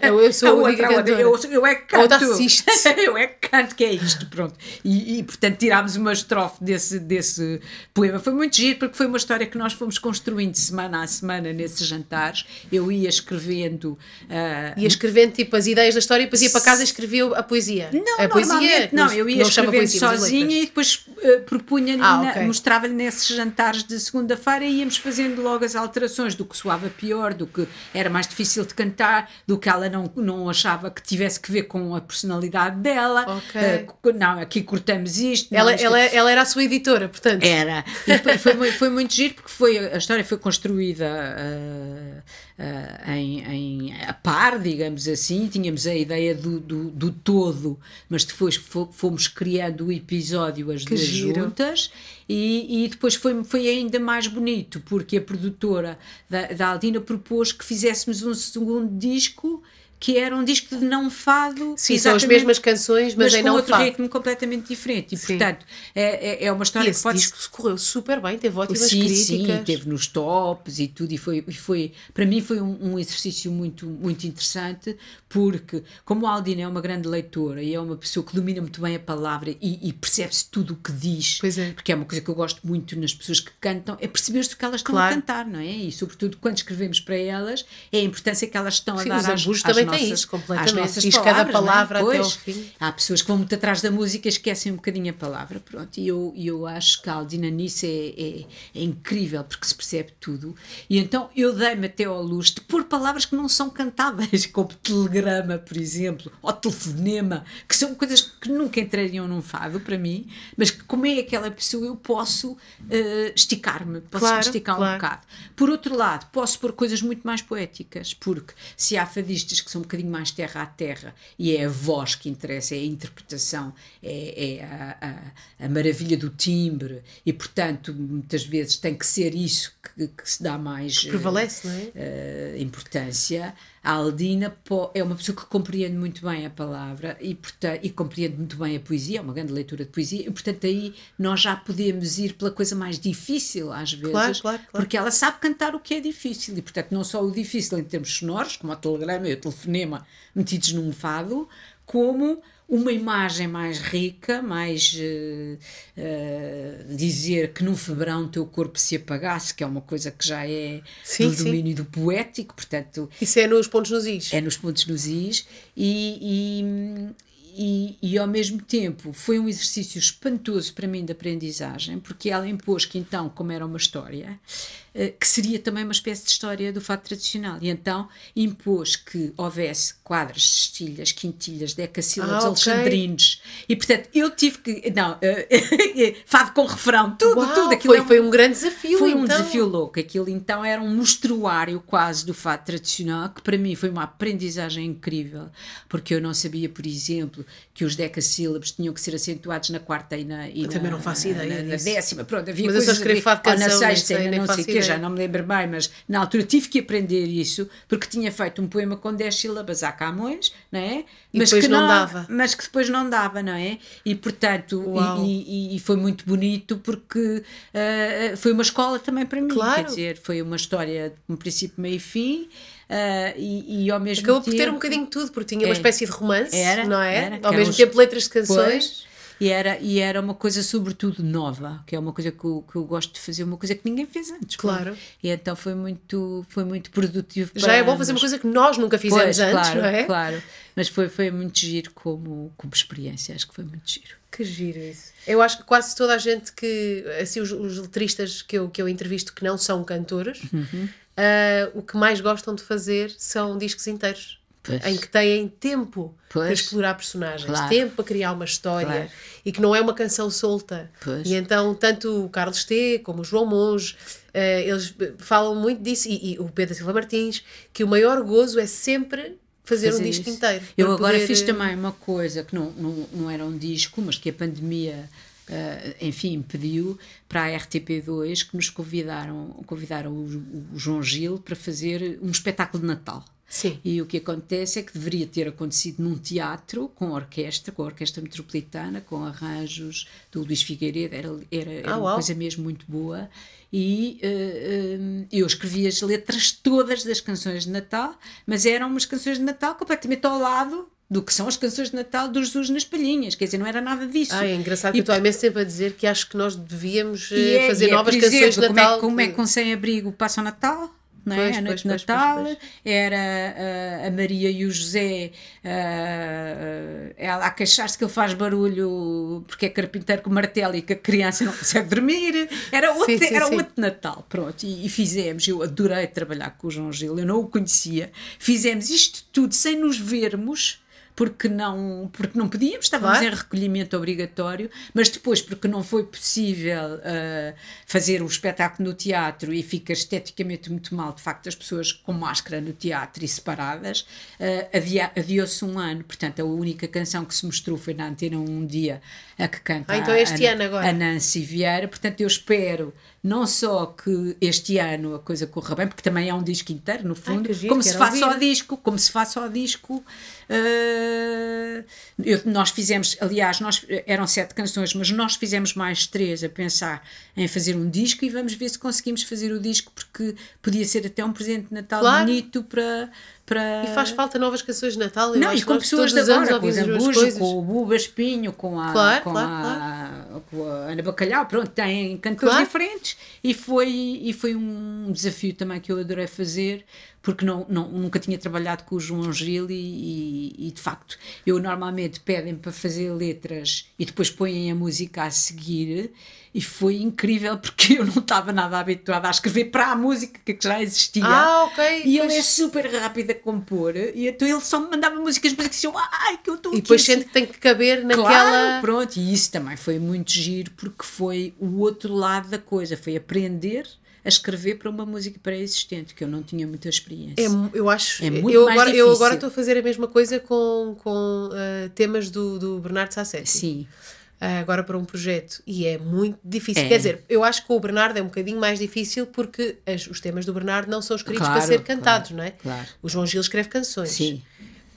Eu, eu sou [laughs] A a única cantora. eu, eu é canto. [laughs] eu é que canto, que é isto, pronto. E, e, portanto tirámos uma estrofe desse, desse poema. Foi muito giro, porque foi uma história que nós fomos construindo semana a semana nesses jantares. Eu ia escrevendo. ah, Ia escrevendo tipo as ideias da história e depois ia para casa e escrevia a poesia. não, a poesia não, nos- eu ia escrevendo poesia, sozinha e depois eh, propunha-lhe, Ah, na- ok. mostrava-lhe nesses jantares de segunda-feira e íamos fazendo logo as alterações do que soava pior, do que era mais difícil de cantar, do que ela não, não achava que tivesse que ver com a personalidade dela. Ok. Eh, co- não, aqui cortamos isto. Ela, isto- ela, ela era a sua editora, portanto. era. E foi, mui- foi muito giro porque foi, a história foi construída ah, ah, em, em- a par, digamos assim. Tínhamos a ideia do, do, do todo, mas depois fo- fomos criando o episódio as Que duas giro. juntas. E, e depois foi, foi ainda mais bonito porque a produtora da, da Aldina propôs que fizéssemos um segundo disco. Que era um disco de não fado. Sim, são as mesmas canções, mas, em com não outro fado. ritmo completamente diferente. E, Sim. portanto, é, é, é uma E história esse que pode disco correu super bem, teve ótimas sim, críticas. sim, teve nos tops e tudo, e foi, e foi para mim foi um, um exercício muito, muito interessante, porque como a Aldina é uma grande leitora e é uma pessoa que domina muito bem a palavra e, e percebe-se tudo o que diz, é. porque é uma coisa que eu gosto muito nas pessoas que cantam, é perceber-se o que elas estão Claro. a cantar, não é? E sobretudo quando escrevemos para elas, é a importância que elas estão Sim, a dar às, às nossas, isso, completamente. às nossas Diz cada palavras, não é? palavra até ao fim. Há pessoas que vão muito atrás da música e esquecem um bocadinho a palavra, pronto, e eu, eu acho que a Aldina nisso é, é, é incrível, porque se percebe tudo, e então eu dei-me até ao luxo de pôr palavras que não são cantáveis, [laughs] como telegrama, por exemplo, ou telefonema, que são coisas que nunca entrariam num fado para mim, mas que como é aquela pessoa eu posso eh, esticar-me, posso Claro, esticar claro. um bocado. Por outro lado, posso pôr coisas muito mais poéticas, porque se há fadistas que são um bocadinho mais terra a terra e é a voz que interessa, é a interpretação, é, é a, a- a maravilha do timbre e, portanto, muitas vezes tem que ser isso que, que se dá mais eh, Prevalece, não é? eh, importância. A Aldina é uma pessoa que compreende muito bem a palavra e, portanto, e compreende muito bem a poesia, é uma grande leitura de poesia, e portanto aí nós já podemos ir pela coisa mais difícil às vezes, Claro, claro, claro. porque ela sabe cantar o que é difícil e portanto não só o difícil em termos sonoros, como o telegrama e o telefonema metidos num fado, como uma imagem mais rica, mais uh, uh, dizer que num febrão o teu corpo se apagasse, que é uma coisa que já é sim, do sim. domínio do poético, portanto... Isso é nos pontos nos is. É nos pontos nos is e, e, e, ao mesmo tempo foi um exercício espantoso para mim de aprendizagem, porque ela impôs que então, como era uma história, que seria também uma espécie de história do fato tradicional. E então impôs que houvesse quadras, cestilhas, quintilhas, decassílabos, ah, okay. alexandrinos. E portanto eu tive que. Não, uh, [laughs] fado com refrão, tudo, Uau, tudo. Aquilo foi, é um, foi um grande desafio. Foi então. um desafio louco. Aquilo então era um mostruário quase do fado tradicional, que para mim foi uma aprendizagem incrível, porque eu não sabia, por exemplo, que os decassílabos tinham que ser acentuados na quarta e na. E eu na, também não faço ideia. Na, na décima, pronto, havia Mas coisas. eu só escrevo fado canção, na sexta, nem sei, não sei quê, já não me lembro bem, mas na altura tive que aprender isso, porque tinha feito um poema com 10 sílabas a Camões, não é? E mas depois que não, não, dava. Mas que depois não dava, não é? E portanto, e, e, e, foi muito bonito porque uh, foi uma escola também para mim, claro. quer dizer, foi uma história de um princípio, meio e fim. Uh, e, e, ao mesmo Acabou tempo. por ter um bocadinho de tudo, porque tinha uma é, espécie de romance, era, não é? Era, ao mesmo tempo, letras de canções. Pois, e era, e era uma coisa sobretudo nova, que é uma coisa que eu, que eu gosto de fazer, uma coisa que ninguém fez antes. Claro. E então foi muito, foi muito produtivo. Já é bom fazer uma coisa que nós nunca fizemos pois, antes, claro, não é? Claro, mas foi, foi muito giro como, como experiência, acho que foi muito giro. Que giro isso. Eu acho que quase toda a gente que, assim, os, os letristas que eu, que eu entrevisto que não são cantores, uhum. uh, o que mais gostam de fazer são discos inteiros. Pois. em que têm tempo pois. para explorar personagens, claro. tempo para criar uma história claro. e que não é uma canção solta. Pois. E então, tanto o Carlos T como o João Monge, uh, eles falam muito disso, e, e, o Pedro Silva Martins, que o maior gozo é sempre fazer, fazer um disco isso. inteiro. Eu agora poder... fiz também uma coisa que não, não, não era um disco, mas que a pandemia. Uh, enfim, pediu para a RTP2 que nos convidaram, convidaram o, o João Gil para fazer um espetáculo de Natal. Sim. E o que acontece é que deveria ter acontecido num teatro com orquestra, com a Orquestra Metropolitana, com arranjos do Luís Figueiredo, era, era, era ah, uma coisa mesmo muito boa. E uh, uh, eu escrevi as letras todas das canções de Natal, mas eram umas canções de Natal completamente ao lado do que são as canções de Natal dos Jesus nas Palhinhas, quer dizer, não era nada disso. Ah, é engraçado que eu estou imenso tempo a dizer que acho que nós devíamos é, fazer novas é, canções exemplo, de Natal. Como é, como é que com Sem Abrigo passa o Natal? Não é? Pois, a noite de Natal, pois, pois, era uh, a Maria e o José, uh, ela a queixar-se que ele faz barulho porque é carpinteiro com martelo e que a criança não consegue dormir. Era outro, sim, sim, era sim. outro Natal, pronto. E, e, fizemos, eu adorei trabalhar com o João Gil, eu não o conhecia. Fizemos isto tudo sem nos vermos porque não, porque não podíamos, estávamos claro. em recolhimento obrigatório, mas depois, porque não foi possível uh, fazer o espetáculo no teatro e fica esteticamente muito mal, de facto, as pessoas com máscara no teatro e separadas, uh, adiou-se um ano, portanto, a única canção que se mostrou foi na Antena um dia, a que canta ah, então a, a Nancy Vieira, portanto, eu espero não só que este ano a coisa corra bem, porque também é um disco inteiro, no fundo, Ai, como se faz só disco, como se faz só disco. Eu, nós fizemos, aliás, nós, eram sete canções, mas nós fizemos mais três a pensar em fazer um disco e vamos ver se conseguimos fazer o disco, porque podia ser até um presente de Natal claro. bonito para para... E faz falta novas canções de Natal. Eu não, e com pessoas de agora, com o Zambujo, com o Buba Espinho, com a, claro, com, claro, a claro. com a Ana Bacalhau, pronto, têm cantores diferentes e foi, e foi um desafio também que eu adorei fazer porque não, não, nunca tinha trabalhado com o João Gil e, e, e de facto eu normalmente pedem para fazer letras e depois põem a música a seguir e foi incrível porque [laughs] eu não estava nada habituada a escrever para a música que já existia ah, ok e ele é super rápido a compor e então ele só me mandava músicas mas diziam ai que eu estou e depois sente que tem que caber naquela claro, pronto e isso também foi muito giro porque foi o outro lado da coisa foi aprender a escrever para uma música pré-existente, que eu não tinha muita experiência. É, eu acho. É muito eu, mais agora, eu agora estou a fazer a mesma coisa com, com uh, temas do, do Bernardo Sassetti. Sim. Uh, agora para um projeto. E é muito difícil. É. Quer dizer, eu acho que o Bernardo é um bocadinho mais difícil porque as, os temas do Bernardo não são escritos claro, para ser cantados, claro, não é? Claro. O João Gil escreve canções. Sim.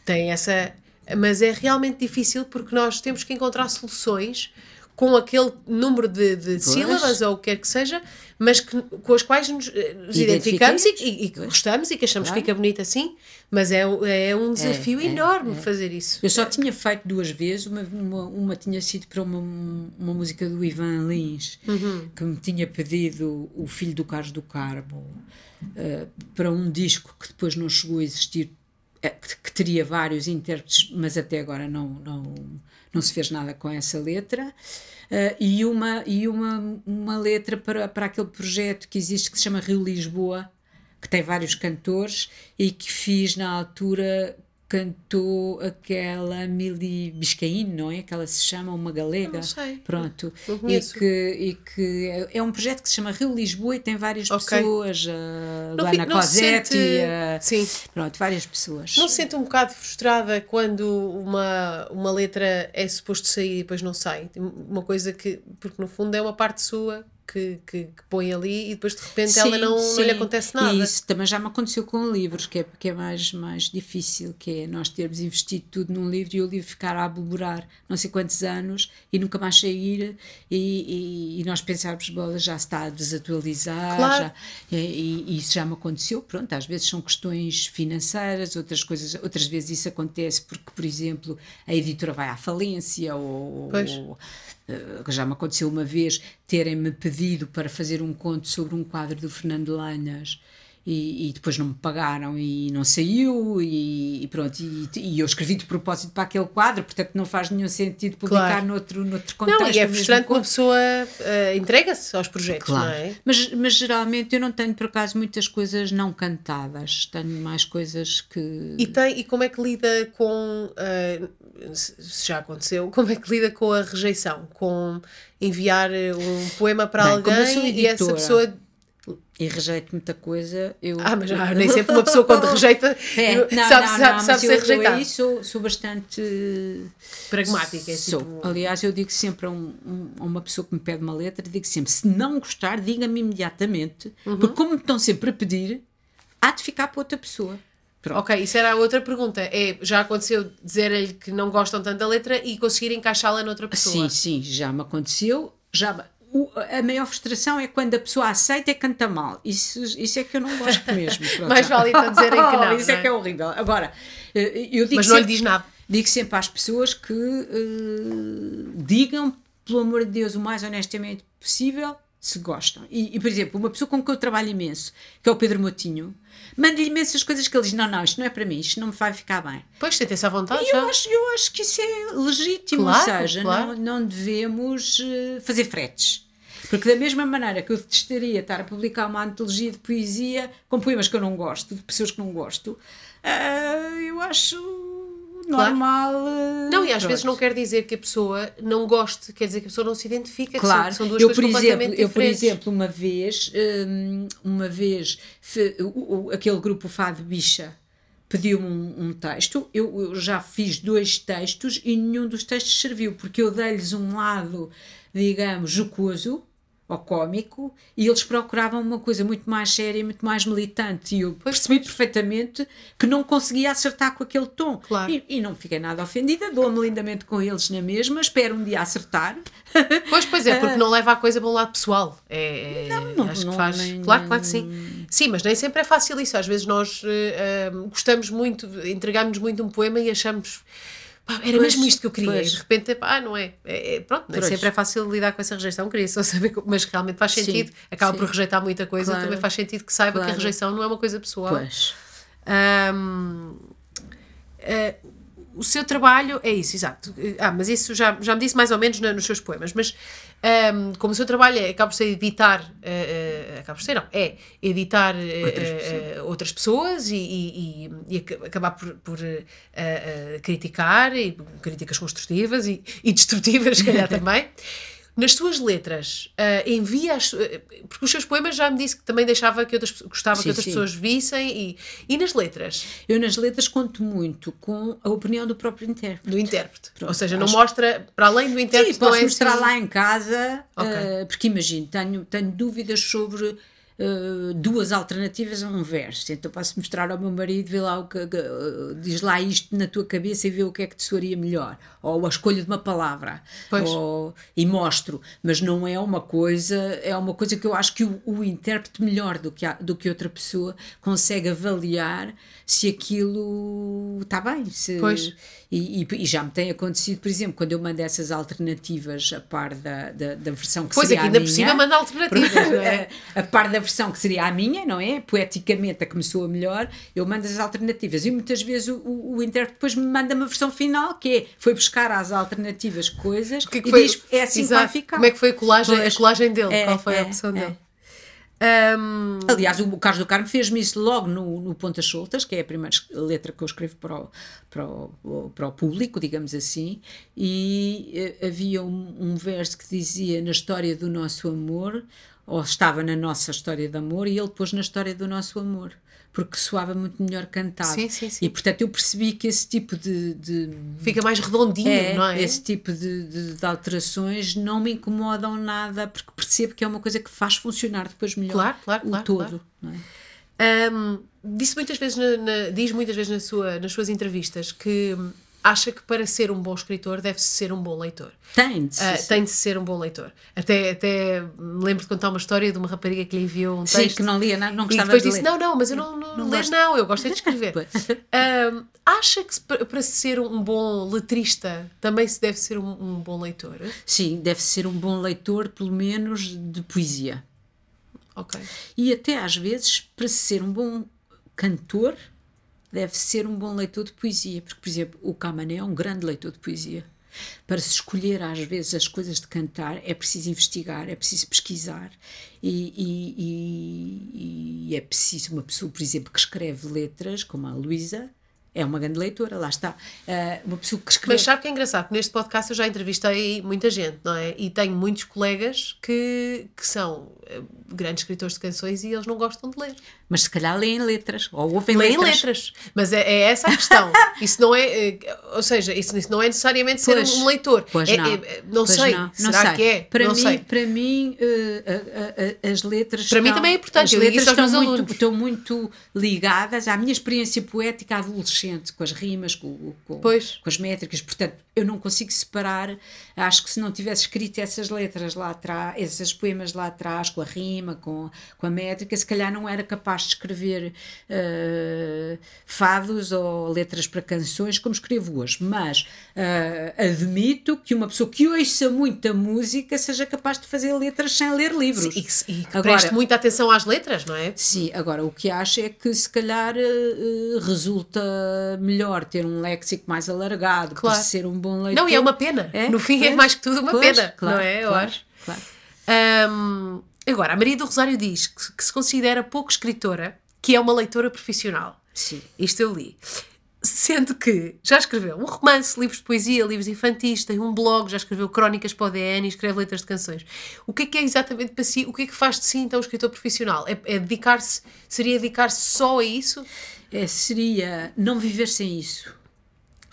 Tem essa. Mas é realmente difícil porque nós temos que encontrar soluções com aquele número de, de sílabas ou o que quer que seja, mas que, com as quais nos, eh, nos identificamos e, e, e que gostamos e que achamos Claro. que fica bonito assim, mas é, é um desafio é, enorme fazer isso. Eu só tinha feito duas vezes, uma, uma, uma tinha sido para uma, uma música do Ivan Lins, que me tinha pedido o Filho do Carlos do Carmo eh, para um disco que depois não chegou a existir, eh, que, que teria vários intérpretes, mas até agora não, não, não se fez nada com essa letra. Eh, e uma, e uma, uma letra para, para aquele projeto que existe que se chama Rio Lisboa, que tem vários cantores e que fiz na altura cantou aquela Mili Biscaíno, não é? Que ela se chama uma galega. Não sei. Pronto. Não e que, e que é- um projeto que se chama Rio Lisboa e tem várias Ok. pessoas, a Não não se Cosetti, sente- a- Sim. pronto, várias pessoas. Não se sente um bocado frustrada quando uma, uma letra é suposto sair e depois não sai? Uma coisa que, porque no fundo é uma parte sua que, que, que põe ali e depois de repente ela Sim, não, não lhe acontece nada. E isso também já me aconteceu com livros, que é, que é mais, mais difícil, que é nós termos investido tudo num livro e o livro ficar a aboborar não sei quantos anos e nunca mais sair e, e, e nós pensarmos, bola, já se está a desatualizar, Claro. já, e, e isso já me aconteceu, pronto, às vezes são questões financeiras, outras coisas, outras vezes isso acontece porque, por exemplo, a editora vai à falência ou, Eh, já me aconteceu uma vez terem-me pedido para fazer um conto sobre um quadro do Fernando Lanhas e, e depois não me pagaram e não saiu e, e pronto, e, e eu escrevi de propósito para aquele quadro, portanto não faz nenhum sentido publicar Claro. noutro, noutro contexto. Não, e é frustrante uma conto. pessoa eh, entrega-se aos projetos, Claro. não é? Mas, mas geralmente eu não tenho por acaso muitas coisas não cantadas, tenho mais coisas que. E, tem, e como é que lida com, eh, se já aconteceu, como é que lida com a rejeição? Com enviar eh, um poema para Bem, alguém e essa pessoa. E rejeito muita coisa. Eu... Ah, mas já, [laughs] nem sempre uma pessoa quando rejeita É, sabe, não, sabe, não, sabe, não, sabe ser eu, eu aí sou, sou bastante Pragmática, é sou. tipo. Aliás, eu digo sempre a, um- um- a uma pessoa que me pede uma letra, digo sempre, se não gostar, diga-me imediatamente, Uhum. porque como me estão sempre a pedir, há de ficar para outra pessoa. Pronto. Ok, isso era a outra pergunta. É, já aconteceu dizer-lhe que não gostam tanto da letra e conseguir encaixá-la noutra pessoa. Sim, sim, já me aconteceu. Já, o- a maior frustração é quando a pessoa aceita e canta mal. Isso, isso é que eu não gosto mesmo. [laughs] Mais vale então dizerem que [laughs] não, isso não é? é? que é horrível. Agora, eh, eu digo Mas não lhe sempre- diz nada. Digo sempre às pessoas que eh, digam, pelo amor de Deus, o mais honestamente possível, se gostam. E, e, por exemplo, uma pessoa com quem eu trabalho imenso, que é o Pedro Motinho, manda-lhe imensas coisas que ele diz: não, não, isto não é para mim, isto não me vai ficar bem. Pois, sentem-se à vontade já. eu acho, eu acho que isso é legítimo, Claro, ou seja, claro. não, não devemos eh, fazer fretes. Porque da mesma maneira que eu detestaria estar a publicar uma antologia de poesia com poemas que eu não gosto, de pessoas que não gosto, ah, eu acho normal. eh, Não, e às pronto. vezes não quer dizer que a pessoa não goste, quer dizer que a pessoa não se identifica, que são- Claro, são, duas eu coisas por, exemplo, completamente eu por diferentes. exemplo, uma vez, hum, uma vez, aquele grupo Fado Bicha pediu-me um, um texto, eu, eu já fiz dois textos e nenhum dos textos serviu, porque eu dei-lhes um lado, digamos, jocoso, ou cómico, e eles procuravam uma coisa muito mais séria e muito mais militante, e eu percebi perfeitamente que não conseguia acertar com aquele tom. Claro. E, e não fiquei nada ofendida, dou-me lindamente com eles na mesma, espero um dia acertar. [laughs] Pois, pois é, porque não leva a coisa para um lado pessoal. É, é- não, acho não, que faz. nem- claro, claro que sim. Sim, mas nem sempre é fácil isso. Às vezes nós eh, gostamos muito, entregamos muito um poema e achamos. "Pá, era Pois, mesmo isto que eu queria. pois. E de repente, ah, não é. É- é- pronto, nem sempre é fácil lidar com essa rejeição. Queria só [laughs] saber, como- mas realmente faz Sim, sentido. Acaba sim. por rejeitar muita coisa, Claro. também faz sentido que saiba que a Claro. rejeição não é uma coisa pessoal. Pois. Ahm, eh, o seu trabalho é isso, exato. Ah, mas isso já, já me disse mais ou menos na- nos seus poemas, mas ahm, como o seu trabalho é, acaba por ser editar, eh, acaba por ser, não, é editar eh, Outras eh, outras pessoas e, e- e- e aca- acabar por, por, criticar, e críticas construtivas e, e destrutivas, se calhar [laughs] também. Nas suas letras, ah, envia as, eh, porque os seus poemas já me disse que também deixava que outras, gostava que Sim, outras sim. pessoas vissem e, e nas letras Eu nas letras conto muito com a opinião do próprio intérprete. do intérprete. Ou seja, não acho- mostra, para além do intérprete, Sim, posso não é mostrar assim- lá em casa, Ok. eh, porque imagino, tenho, tenho dúvidas sobre uh, duas alternativas a um verso. Então posso mostrar ao meu marido, vê lá o que, uh, diz lá isto na tua cabeça e vê o que é que te soaria melhor. Ou a escolha de uma palavra. Ou, e mostro. Mas não é uma coisa, é uma coisa que eu acho que o, o intérprete melhor do que, a, do que outra pessoa consegue avaliar se aquilo está bem. Se, pois. E, e, e, já me tem acontecido, por exemplo, quando eu mando essas alternativas a par da, da, da versão que pois seria aqui, ainda a minha. por cima manda alternativas. é? [laughs] a, par da versão que seria a minha, não é? Poeticamente a que me soa melhor, eu mando as alternativas. E muitas vezes o, o, o intérprete depois me manda uma versão final, que é, foi buscar às alternativas coisas que que e foi, diz, é assim exato, que vai ficar. Como é que foi a colagem, Pois. a colagem dele? É, Qual foi a é, opção é. dele? Um, Aliás, o Carlos do Carmo fez-me isso logo no, no Pontas Soltas, que é a primeira letra que eu escrevo para o, para o, para o público, digamos assim, e eh, havia um, um verso que dizia na história do nosso amor, ou estava na nossa história de amor, e ele pôs na história do nosso amor, porque soava muito melhor cantado. Sim, sim, sim. E portanto eu percebi que esse tipo de- de fica mais redondinho, é, não é? esse tipo de, de- de alterações não me incomodam nada porque percebo que é uma coisa que faz funcionar depois melhor Claro, claro, o claro, todo. claro. não é? Um, disse muitas vezes na- na- diz muitas vezes na sua, nas suas entrevistas que hum, acha que para ser um bom escritor deve-se ser um bom leitor. Tem de Ah, ser. tem de ser um bom leitor. Até, até me lembro de contar uma história de uma rapariga que lhe enviou um Sim, texto. que não lia, não, não e gostava depois de disse: ler. Não, não, mas eu não, não, Não gosto. não, eu gosto é de escrever. [laughs] Ahm, acha que se- para, para ser um bom letrista também se deve ser um, um bom leitor? Sim, deve ser um bom leitor, pelo menos de poesia. Ok. E até às vezes, para ser um bom cantor, deve ser um bom leitor de poesia. Porque, por exemplo, o Camané é um grande leitor de poesia. Para se escolher, às vezes, as coisas de cantar, é preciso investigar, é preciso pesquisar. E, e- e- e é preciso uma pessoa, por exemplo, que escreve letras, como a Luísa, é uma grande leitora, lá está. Ah, uma pessoa que escreve. Mas sabe que é engraçado? que Neste podcast eu já entrevistei muita gente, não é? E tenho muitos colegas que, que são eh, grandes escritores de canções e eles não gostam de ler. Mas se calhar leem letras, ou ouvem Leem letras. letras. Mas é, é essa a questão. [laughs] isso não é. eh, Ou seja, isso, isso não é necessariamente ser Pois, um leitor. Pois É- não. é- é- não Pois sei. não, não Será sei. que é? Para não mim, sei. Para mim, a- a- a- as letras. Para mim estão- também é importante, As letras estão muito, estão muito ligadas à minha experiência poética adolescente, com as rimas, com, com, com as métricas. Portanto, eu não consigo separar. Acho que se não tivesse escrito essas letras lá atrás, esses poemas lá atrás, com a rima, com, com a métrica, se calhar não era capaz de escrever eh, fados ou letras para canções como escrevo hoje. Mas eh, admito que uma pessoa que ouça muita música seja capaz de fazer letras sem ler livros. E que, se- e que Agora- preste muita atenção às letras, não é? Sim, agora o que acho é que se calhar eh, resulta melhor ter um léxico mais alargado Claro. ser um bom leitor. Não, e é uma pena. No fim é mais que tudo uma pois, pena, claro, não é? Eu claro, acho. claro. Hum, agora, a Maria do Rosário diz que, que se considera pouco escritora, que é uma leitora profissional. Sim. Isto eu li. Sendo que já escreveu um romance, livros de poesia, livros infantis, tem um blog, já escreveu crónicas para o DN e escreve letras de canções. O que é que é exatamente para si? O que é que faz de si então um escritor profissional? É, é dedicar-se, seria dedicar-se só a isso? É, seria não viver sem isso.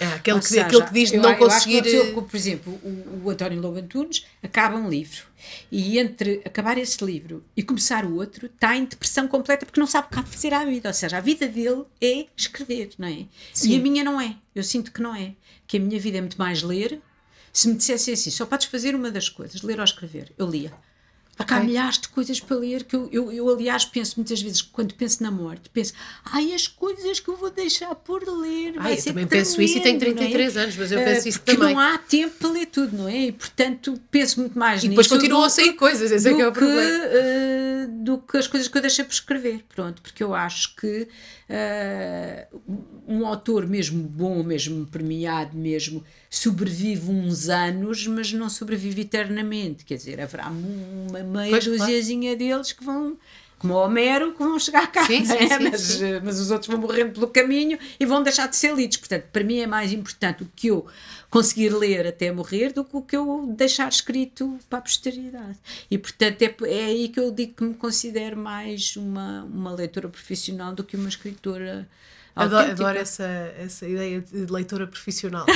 É, aquele, que, seja, aquele que diz de não eu acho que conseguir. uma pessoa, por exemplo, o, o António Lobo Antunes acaba um livro e entre acabar esse livro e começar o outro está em depressão completa porque não sabe o que há de fazer à vida. Ou seja, a vida dele é escrever, não é? Sim. E a minha não é. Eu sinto que não é. Que a minha vida é muito mais ler. Se me dissessem assim, só podes fazer uma das coisas, ler ou escrever, eu lia. Porque há Ok. milhares de coisas para ler que eu, eu, eu, aliás, penso muitas vezes, quando penso na morte, penso, ai, as coisas que eu vou deixar por ler. vai Ai, eu ser também penso isso e tenho tremendo, não é? 33 anos, mas eu penso isso porque também. não há tempo para ler tudo, não é? E, portanto, penso muito mais E depois nisso continuam a sair coisas, esse é que é o problema. eh, do que as coisas que eu deixei por escrever, pronto, porque eu acho que eh, um autor mesmo bom, mesmo premiado, mesmo sobrevive uns anos, mas não sobrevive eternamente, quer dizer, haverá uma meia Pois, claro. deles que vão como o Homero, que vão chegar cá, Sim, sim, é? sim, mas, eh, mas os outros vão morrendo pelo caminho e vão deixar de ser lidos. Portanto, para mim é mais importante o que eu conseguir ler até morrer do que o que eu deixar escrito para a posteridade. E, portanto, é, é aí que eu digo que me considero mais uma, uma leitora profissional do que uma escritora Adoro, adoro essa, essa ideia de leitora profissional. [laughs]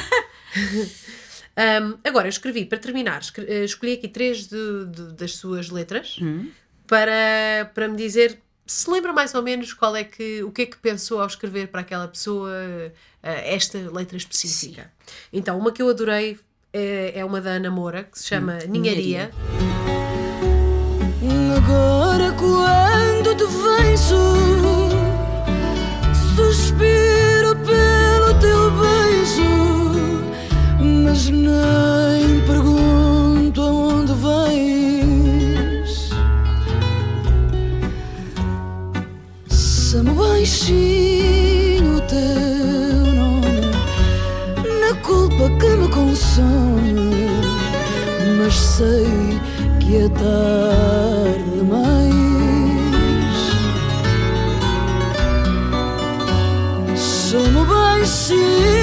Um, agora, eu escrevi, para terminar, eh, escolhi aqui três de- de- das suas letras Hum. Para, para me dizer se lembra mais ou menos qual é que, o que é que pensou ao escrever para aquela pessoa uh, esta letra específica. Sim. Então, uma que eu adorei é, é uma da Ana Moura, que se chama hum, Ninharia. Agora quando te vejo, suspiro pelo teu beijo, mas nem pergunto Chamo baixinho o teu nome, na culpa que me consome, mas sei que é tarde demais. Chamo baixinho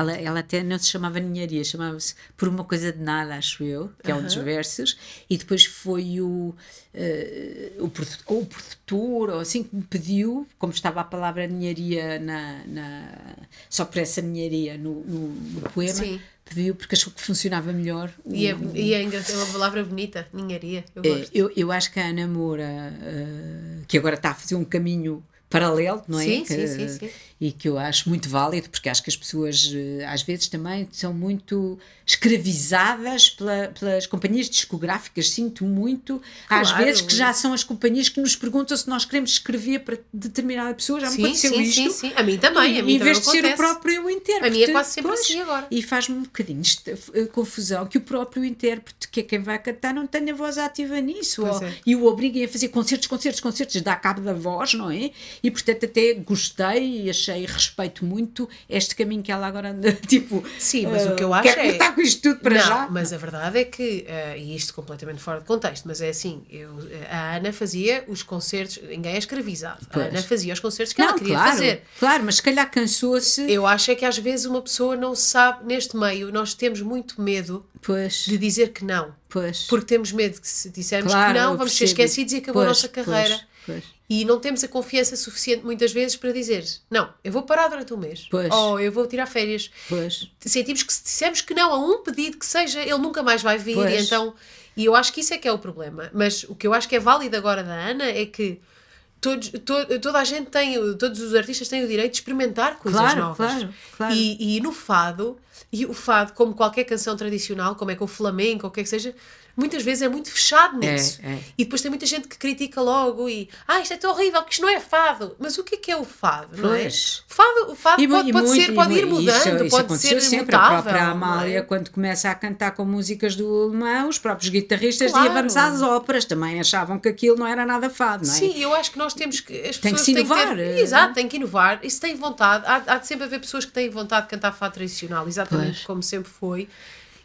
Ela, ela até não se chamava ninharia, chamava-se Por uma Coisa de Nada, acho eu, que é um dos versos, e depois foi o, uh, o, produtor, o produtor, ou assim, que me pediu, como estava a palavra ninharia na, na, só por essa ninharia no, no, no poema. Sim pediu porque achou que funcionava melhor. E é, e é, é uma palavra bonita, ninharia. Eu, é, eu, eu, acho que a Ana Moura, uh, que agora está a fazer um caminho paralelo, não é? Sim, que, sim, sim, sim e que eu acho muito válido, porque acho que as pessoas eh, às vezes também são muito escravizadas pela, pelas companhias discográficas. Sinto muito, claro. às vezes, que já são as companhias que nos perguntam se nós queremos escrever para determinada pessoa. Já me sim, aconteceu sim, isto. Sim, sim, a mim também. A mim em vez de ser o próprio intérprete. A mim é quase sempre pois, assim agora. E faz-me um bocadinho de eh, confusão que o próprio intérprete, que é quem vai cantar, não tenha voz ativa nisso. Ou, é. E o obriguem a fazer concertos, concertos, concertos, dá cabo da voz, não é? E portanto, até gostei e achei respeito muito este caminho que ela agora anda, [laughs] tipo. Sim, mas uh, o que eu acho quer é. está com isto tudo para não, já. Mas a verdade é que, uh, e isto completamente fora de contexto, mas é assim: eu, a Ana fazia os concertos, ninguém é escravizado. Pois. A Ana fazia os concertos que não, ela queria claro, fazer. Claro, mas se calhar cansou-se. Eu acho é que às vezes uma pessoa não sabe, neste meio, nós temos muito medo pois. de dizer que não. Pois. Porque temos medo que se dissermos claro, que não, vamos ser esquecidos e acabou pois, a nossa carreira. Pois. E não temos a confiança suficiente muitas vezes para dizer não, eu vou parar durante um mês. Pois. Ou eu vou tirar férias. Pois. Sentimos que se dissermos que não a um pedido que seja, ele nunca mais vai vir. E então. E eu acho que isso é que é o problema. Mas o que eu acho que é válido agora da Ana é que todos, to, toda a gente tem, todos os artistas têm o direito de experimentar coisas claro, novas. Claro, claro. E, e no fado, e o fado, como qualquer canção tradicional, como é que o flamenco, ou o que é que seja, muitas vezes é muito fechado é, nisso. É, é. E depois tem muita gente que critica logo e ah, isto é tão horrível, que isto não é fado. Mas o que é que é o fado? Não é? Fado, o fado e, pode, e pode muito, ser, pode ir mudando, isso, pode isso ser sempre. mutável. A própria Amália, é? quando começa a cantar com músicas do alemão, os próprios guitarristas claro. vamos às óperas, também achavam que aquilo não era nada fado, não é? Sim, eu acho que nós temos que. As tem pessoas que se inovar. Ter, exato, tem que inovar. E se têm vontade, há, há de sempre haver pessoas que têm vontade de cantar fado tradicional, exatamente pois. como sempre foi.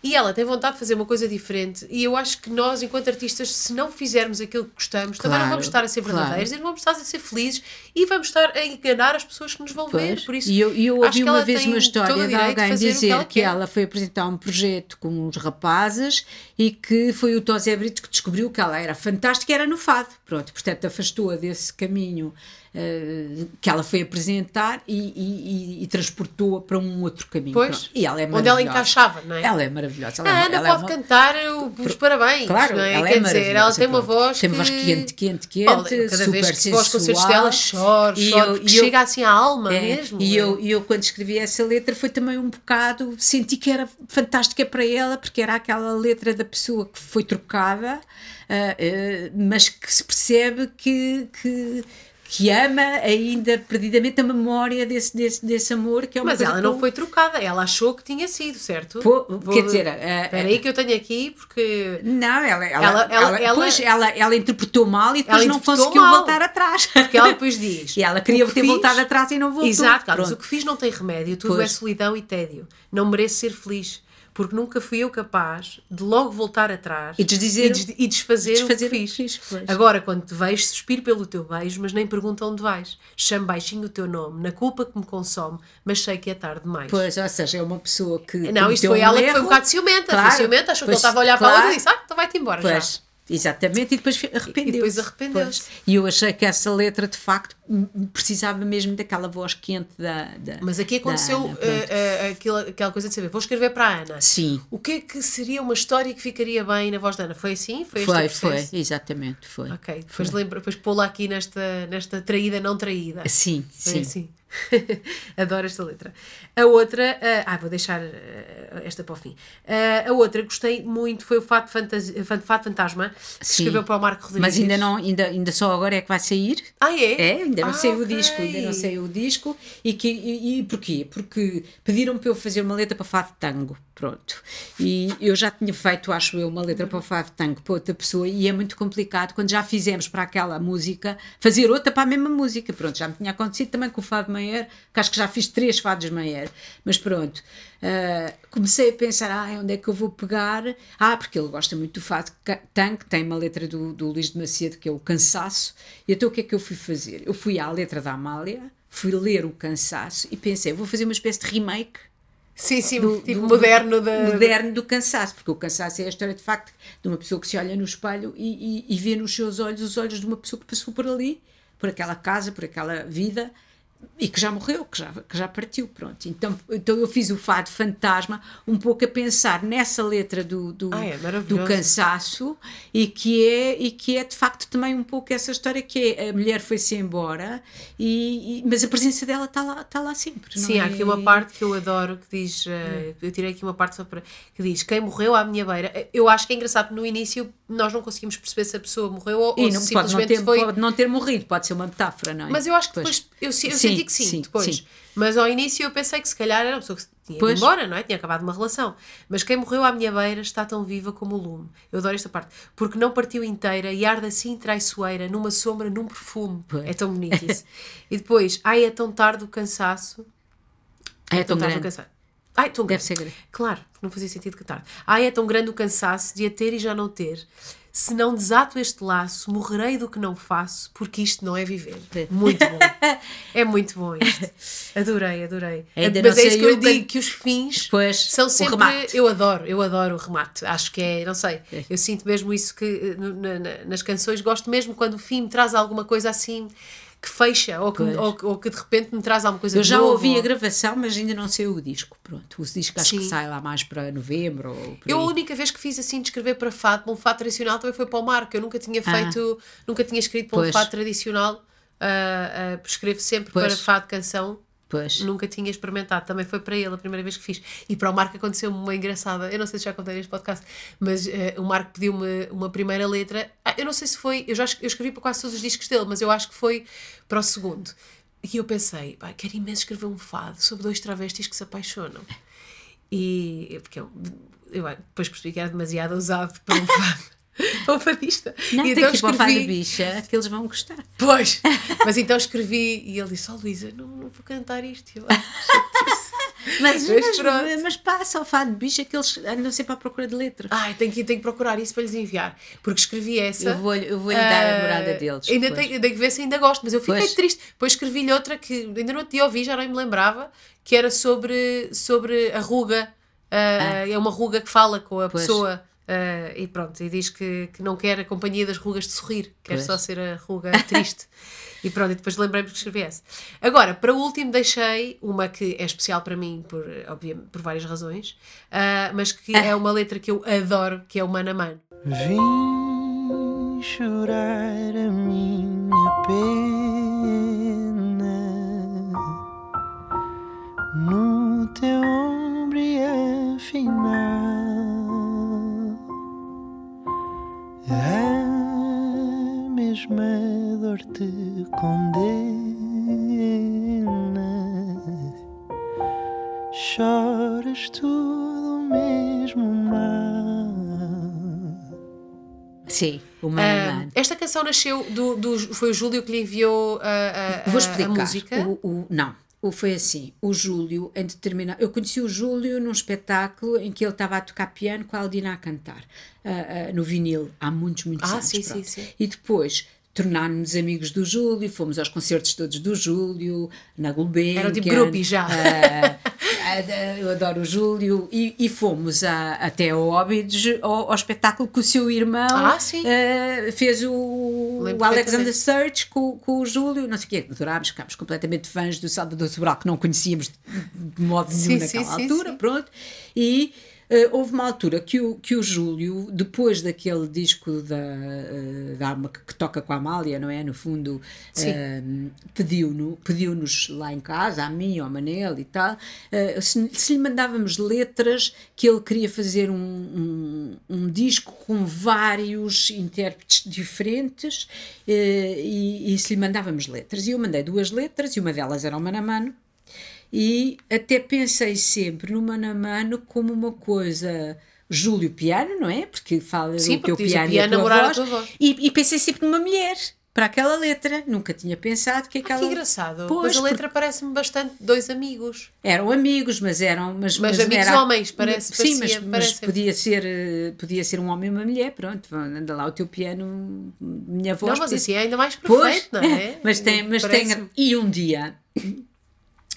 E ela tem vontade de fazer uma coisa diferente. E eu acho que nós, enquanto artistas, se não fizermos aquilo que gostamos, claro, também não vamos estar a ser verdadeiros claro. e não vamos estar a ser felizes e vamos estar a enganar as pessoas que nos vão pois. ver. Por isso, e eu, eu ouvi uma vez uma história de alguém de dizer que, ela, que ela, foi apresentar um projeto com uns rapazes e que foi o Tosé Brito que descobriu que ela era fantástica e era no fado. Pronto, portanto, afastou-a desse caminho uh, que ela foi apresentar e, e, e transportou-a para um outro caminho. Pois, e ela é onde ela encaixava, não é? Ela é maravilhosa. Ela a é, Ana ela pode é uma... cantar os parabéns, claro, não é? Ela Quer é dizer, ela tem uma voz tem uma voz quente, quente, quente, Olha, cada super vez que sensual. os concertos dela chora, chora, e chega assim à alma é, mesmo. E eu, e eu, quando escrevi essa letra, foi também um bocado, senti que era fantástica para ela, porque era aquela letra da pessoa que foi trocada, uh, uh, mas que se percebe que, que que ama ainda perdidamente a memória desse, desse, desse amor que é uma Mas ela não foi trocada, ela achou que tinha sido, certo? Pô, Vou, quer dizer, espera aí que eu tenho aqui porque não, ela ela, ela, ela, ela, depois, ela, ela interpretou mal e depois não conseguiu mal, voltar atrás. Porque ela depois diz. [laughs] e ela queria ter fiz, voltado atrás e não voltou. Exato, mas o que fiz não tem remédio, tudo pois. é solidão e tédio. Não mereço ser feliz porque nunca fui eu capaz de logo voltar atrás e, desdizer, e, des, e desfazer, desfazer, o que fiz. fiz Agora, quando te vejo, suspiro pelo teu beijo, mas nem pergunto onde vais. Chamo baixinho o teu nome, na culpa que me consome, mas sei que é tarde demais. Pois, ou seja, é uma pessoa que. Não, isto foi um ela erro. que foi um bocado ciumenta. Claro, foi ciumenta, achou pois, que ele estava a olhar claro, para a outra e disse: Ah, então vai-te embora pois. já. Exatamente, e depois arrependeu-se. E depois arrependeu-se. E eu achei que essa letra, de facto, precisava mesmo daquela voz quente da. da Mas aqui aconteceu Ana, uh, uh, aquela, aquela coisa de saber, vou escrever para a Ana. Sim. O que é que seria uma história que ficaria bem na voz da Ana? Foi assim? Foi Foi, foi, exatamente, foi. Ok, depois, lembra, depois pô-la aqui nesta, nesta traída não traída. Sim, Foi sim. assim. [laughs] Adoro esta letra. A outra, ah, ah, vou deixar ah, esta para o fim. Ah, a outra gostei muito foi o Fato, Fantasia, Fato Fantasma, que Sim. escreveu para o Marco Rodrigues. Mas ainda não, ainda, ainda só agora é que vai sair. Ah, é? É, ainda não Ah, saiu o ok. disco, ainda não saiu o disco. E, que, e, e porquê? Porque pediram para eu fazer uma letra para Fado Tango, pronto. E eu já tinha feito, acho eu, uma letra para o Fado Tango para outra pessoa e é muito complicado quando já fizemos para aquela música, fazer outra para a mesma música. Pronto, já me tinha acontecido também com o Fado Maier, que acho que já fiz três Fados Maier. Mas pronto, ah, comecei a pensar, ah, onde é que eu vou pegar? Ah, porque ele gosta muito do Fado Tango, tem uma letra do, do Luís de Macedo, que é o Cansaço. E então o que é que eu fui fazer? Eu fui à letra da Amália, fui ler o Cansaço e pensei, vou fazer uma espécie de remake Sim, sim, do- tipo do- moderno da. moderno do cansaço, porque o cansaço é a história de facto de uma pessoa que se olha no espelho e, e- e vê nos seus olhos os olhos de uma pessoa que passou por ali, por aquela casa, por aquela vida e que já morreu, que já, que já partiu, pronto. Então, então eu fiz o fado fantasma um pouco a pensar nessa letra do, do, Ah, é do cansaço e que, é, e que é de facto também um pouco essa história que é a mulher foi-se embora, e, e- mas a presença dela está lá, está lá sempre. Sim, há é? aqui uma parte que eu adoro que diz. eh, eu tirei aqui uma parte só para. que diz: Quem morreu à minha beira. Eu acho que é engraçado no início nós não conseguimos perceber se a pessoa morreu ou, ou não, se pode, não simplesmente ter, foi. pode não ter morrido, pode ser uma metáfora, não é? Mas eu acho que Pois. depois. Eu, eu Sim, senti que sim, sim, depois. sim. Mas ao início eu pensei que se calhar era uma pessoa que tinha ido Pois. embora, não é? Tinha acabado uma relação. Mas quem morreu à minha beira está tão viva como o lume. Eu adoro esta parte. Porque não partiu inteira e arde assim traiçoeira, numa sombra, num perfume. Pois. É tão bonito isso. [laughs] e depois, ai, é tão tarde o cansaço. é tão tarde o grande. cansaço. Ai, tão Deve grande. ser grande. Claro, não fazia sentido que tarde. Ai, é tão grande o cansaço de a ter e já não ter. Se não desato este laço, morrerei do que não faço, porque isto não é viver. Muito bom. [laughs] É muito bom isto. Adorei, adorei. Ainda Mas é isso que eu digo, que os fins Pois, são sempre. remate. Eu adoro, eu adoro o remate. Acho que é, não sei, É. eu sinto mesmo isso que eh, nas canções. Gosto mesmo quando o fim me traz alguma coisa assim que fecha, ou que, ou, que- ou que de repente me traz alguma coisa Eu já novo, ouvi ou- a gravação, mas ainda não sei o disco. Pronto, o disco acho que Sim. sai lá mais para novembro ou Eu a única vez que fiz assim de escrever para fado, um fado tradicional também foi para o Marco. Eu nunca tinha feito, nunca tinha escrito para um Ah. Pois. fado tradicional. ah, ah, escrevo sempre Pois. para fado canção. Pois. Nunca tinha experimentado. Também foi para ele a primeira vez que fiz. E para o Marco aconteceu-me uma engraçada. Eu não sei se já contei neste podcast, mas eh, o Marco pediu-me uma primeira letra. Ah, eu não sei se foi. Eu já eu escrevi para quase todos os discos dele, mas eu acho que foi para o segundo. E eu pensei, pá, quero imenso escrever um fado sobre dois travestis que se apaixonam. E porque eu, eu depois percebi que era demasiado ousado para um fado. [laughs] [laughs] Para um fadista. Não, e tem que fado da bicha, que eles vão gostar. Pois, [laughs] mas então escrevi e ele disse: Ó Luísa, não, não vou cantar isto. Eu, "Ah, [laughs] Mas, Mas mas, mas passa ao fado de bicha que eles andam sempre à procura de letra. Ai, tenho que, tenho que procurar isso para lhes enviar. Porque escrevi essa. Eu vou-lhe eu vou dar a ah, morada deles. Ainda depois. tenho, tenho que ver se ainda gosto, mas eu fiquei Pois. triste. Depois escrevi-lhe outra que ainda não te ouvi, já nem me lembrava, que era sobre, sobre a ruga. ah, É uma ruga que fala com a Pois. pessoa. Ah, e pronto, e diz que, que não quer a companhia das rugas de sorrir, quer Pois. só ser a ruga [laughs] triste. e pronto, e depois lembrei-me que escrevi essa. Agora, para o último, deixei uma que é especial para mim, por, obviamente, por várias razões, ah, mas que é uma letra que eu adoro, que é o Mano a Mano. Vim chorar a minha pena no teu ombro e afinal a mesma dor te condena. Choras tudo o mesmo mal. Sim, o Mano. esta canção nasceu do, do- Foi o Júlio que lhe enviou a, a, Vou explicar. a música. O, o- não, foi assim. O Júlio, em determinado. Eu conheci o Júlio num espetáculo em que ele estava a tocar piano com a Aldina a cantar, ah, ah, no vinil, há muitos, muitos Ah, anos. sim, sim, pronto. sim. E depois tornámos-nos amigos do Júlio, fomos aos concertos todos do Júlio, na Gulbenkian. Era tipo grupi já. da- eu adoro o Júlio e, e fomos a- até ao Óbidos ao, ao espetáculo que o seu irmão Ah, ah, fez o, Lembro o Alexander. Search com, com o Júlio, não sei o quê, adorámos, ficámos completamente fãs do Salvador Sobral que não conhecíamos de, modo nenhum Sim, naquela sim, altura, sim. pronto, e ah, houve uma altura que o, que o Júlio, depois daquele disco da, ah, da que, toca com a Amália, não é? No fundo, pediu-no- pediu-nos lá em casa, a mim, ao Manel e tal, ah, se, se lhe mandávamos letras que ele queria fazer um, um, um disco com vários intérpretes diferentes eh, e, e se lhe mandávamos letras. E eu mandei duas letras e uma delas era o Mano a Mano e até pensei sempre no Mano a Mano como uma coisa Júlio Piano, não é? Porque fala Sim, o teu porque diz o piano e a piano tua namorar a voz. tua voz. E, e pensei sempre numa mulher para aquela letra. Nunca tinha pensado que Ah, aquela. que engraçado. Pois, Mas a letra parece-me bastante dois amigos. Eram amigos, mas eram. Mas, Mas amigos era- homens, parece- Sim, mas, parecia- mas parece. podia, ser, eh, podia ser um homem e uma mulher. Pronto, anda lá o teu piano, minha voz. não, mas assim é ainda mais Pois, perfeito, não é? [laughs] mas tem, mas tem. E um dia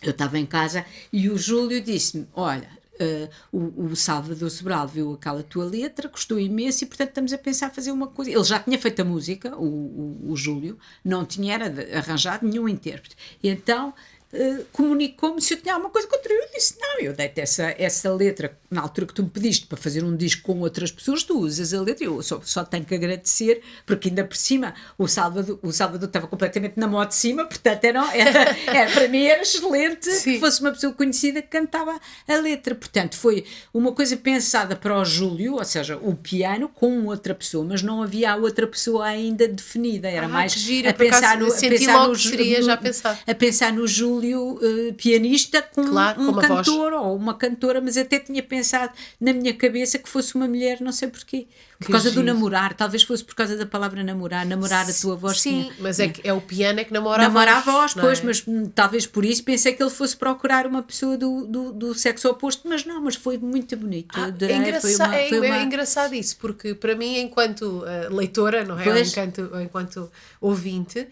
eu estava em casa e o Júlio disse-me: Olha, eh, o, o Salvador Sobral viu aquela tua letra, gostou imenso e portanto estamos a pensar fazer uma coisa. Ele já tinha feito a música, o, o, o Júlio, não tinha arranjado nenhum intérprete. E então. Eh, comunicou-me se eu tinha alguma coisa contra eu. Eu disse: Não, eu dei-te essa, essa letra na altura que tu me pediste para fazer um disco com outras pessoas, tu usas a letra. Eu só, só tenho que agradecer, porque ainda por cima o Salvador, o Salvador estava completamente na moto de cima, portanto era, era, era- para mim era excelente Sim. que fosse uma pessoa conhecida que cantava a letra. Portanto, foi uma coisa pensada para o Júlio, ou seja, o piano com outra pessoa, mas não havia a outra pessoa ainda definida. Era Ah, mais gira, a pensar no, a pensar no Ju- seria no- já a pensar no Júlio eh, pianista com Claro, um com uma voz. cantor ou uma cantora, mas até tinha pensado na minha cabeça que fosse uma mulher, não sei porquê. Por Que causa do giro. namorar, talvez fosse por causa da palavra namorar, namorar a tua voz. Sim, tinha- mas é, que é o piano é que namora, Namora a voz. voz, não pois, é? mas hum, talvez por isso pensei que ele fosse procurar uma pessoa do, do, do sexo oposto, mas não, mas foi muito bonito. Ah, adorei, é, engraça- foi uma, é- foi é uma- engraçado isso, porque para mim, enquanto eh, leitora, não é? Pois. Enquanto, enquanto ouvinte,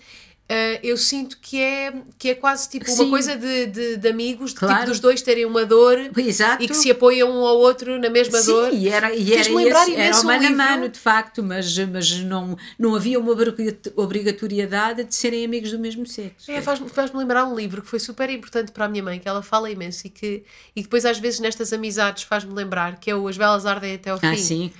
eh, eu sinto que é, que é quase tipo Sim. uma coisa de, de, de amigos, de Claro. tipo dos dois terem uma dor Exato. e que se apoiam um ao outro na mesma dor. Sim, e era, e era, lembrar esse, era um mano a mano, de facto, mas, mas não, não havia uma obrigat- obrigatoriedade de serem amigos do mesmo sexo. É, faz-me faz-me lembrar um livro que foi super importante para a minha mãe, que ela fala imenso e que e depois às vezes nestas amizades faz-me lembrar, que é o As Velas Ardem Até ao Fim. Ah, sim.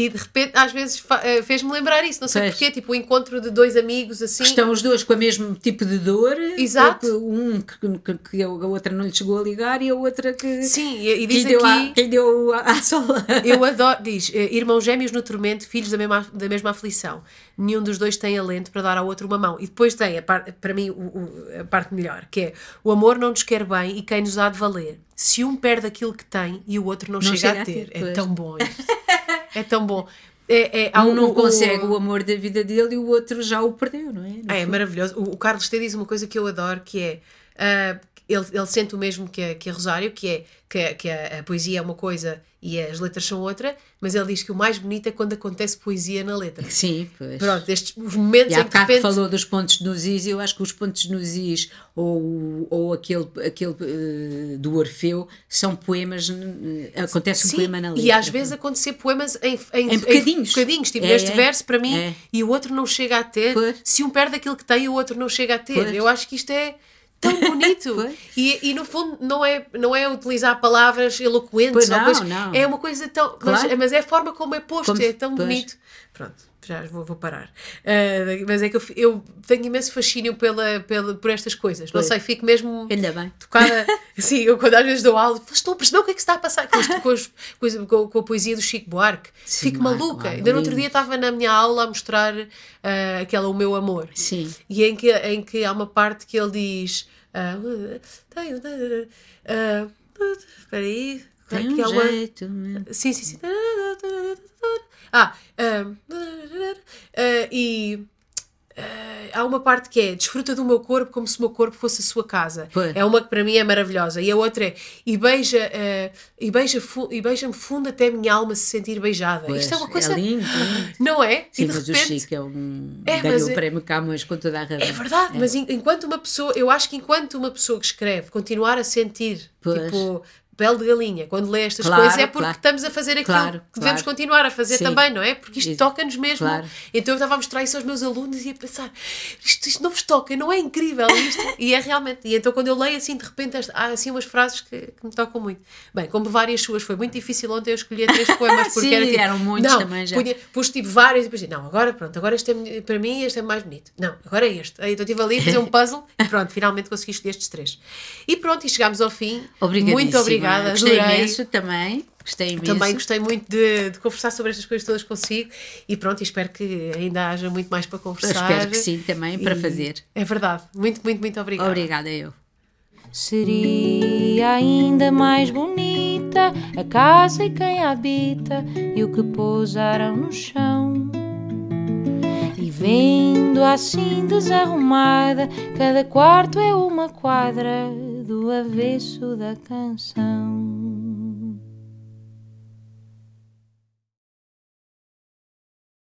E de repente, às vezes, eh, fez-me lembrar isso, não sei Pois. porquê, tipo o encontro de dois amigos assim. Estão os dois com o mesmo tipo de dor. Exato. Um que, que, que a outra não lhe chegou a ligar e a outra que. Sim, e, e que diz lhe deu a- aqui. que deu a, a sola. Eu [laughs] adoro, diz, eh, irmãos gêmeos no tormento, filhos da mesma, da mesma aflição. Nenhum dos dois tem alento para dar ao outro uma mão. E depois tem, a par- para mim, o- o- a parte melhor, que é o amor não nos quer bem e quem nos há de valer. Se um perde aquilo que tem e o outro não, chega, a ter. é pois. tão bom [laughs] isto. é tão bom. É, é, há Um o- não o- consegue o amor da vida dele e o outro já o perdeu, não é? No Ah, é fundo. maravilhoso. O, o Carlos T diz uma coisa que eu adoro, que é ah, ele, ele sente o mesmo que a, que a Rosário, que é que, a- que a, a poesia é uma coisa e as letras são outra, mas ele diz que o mais bonito é quando acontece poesia na letra. Sim, pois. Pronto, estes os momentos E em que de repente falou dos pontos nos is, eu acho que os pontos nos is ou, ou aquele, aquele eh, do Orfeu são poemas, eh, acontece um Sim, poema na letra. e às vezes acontecer poemas em, em, Em bocadinhos. bocadinhos, tipo É, este é, verso para mim é. e o outro não chega a ter. Pois. Se um perde aquilo que tem o outro não chega a ter. Pois. Eu acho que isto é tão [laughs] bonito. E, e no fundo não é, não é utilizar palavras eloquentes, Pois não, coisa- não. é uma coisa tão. Claro. Mas, mas é a forma como é posto, Como- é tão pois. bonito. Pronto. Já vou, vou parar. Ah, mas é que eu, eu tenho imenso fascínio pela, pela, por estas coisas. Pois. Não sei, fico mesmo Ainda bem. tocada. [laughs] Sim, eu quando às vezes dou aula, estou a perceber o que é que se está a passar com, isto, com, as- com com- a poesia do Chico Buarque. Sim, Fico Marco, maluca. Ainda no outro dia estava na minha aula a mostrar ah, aquela O Meu Amor. Sim. E em que, em que há uma parte que ele diz. ah, ah, Espera aí. Tem que um há uma- jeito. meu. Sim, sim, sim. Ah, ah, e eh, há uma parte que é desfruta do meu corpo como se o meu corpo fosse a sua casa. É uma que para mim é maravilhosa. E a outra é e beija eh, e beija fu- e beija-me fundo até a minha alma se sentir beijada. Pois, Isto é uma coisa. lindo, lindo. Não é? Sim, e de mas o repente. Chico é um. É, ganhou mas o é- prémio Camões com toda a razão. É verdade, mas en- enquanto uma pessoa, eu acho que enquanto uma pessoa que escreve continuar a sentir, Pois. tipo, pele de galinha, quando lê estas Claro, coisas, é porque claro. estamos a fazer aquilo Claro, que devemos continuar a fazer Sim. também, não é? Porque isto toca-nos mesmo. Então eu estava a mostrar isso aos meus alunos e a pensar, isto, isto não vos toca, não é incrível isto? e é realmente. E então quando eu leio assim, de repente, há assim umas frases que, que me tocam muito. Bem, como várias suas, foi muito difícil ontem eu escolher três poemas, [laughs] porque Sim, era tipo, eram muitos não, também já. punha- pus tipo vários e depois não, agora pronto, agora este é, para mim este é mais bonito. Não, agora é este. Aí então estive ali a fazer um [laughs] puzzle e pronto, finalmente consegui escolher estes três. E pronto, e chegámos ao fim. Muito obrigada, Gostei adorei. imenso também. Gostei imenso. Também gostei muito de, de conversar sobre estas coisas todas consigo e pronto, e espero que ainda haja muito mais para conversar. Espero que sim, também, para E fazer. É verdade. Muito, muito, muito obrigada. Obrigada, eu. Seria ainda mais bonita a casa e quem a habita e o que pousaram no chão. E vendo assim desarrumada, cada quarto é uma quadra do avesso da canção.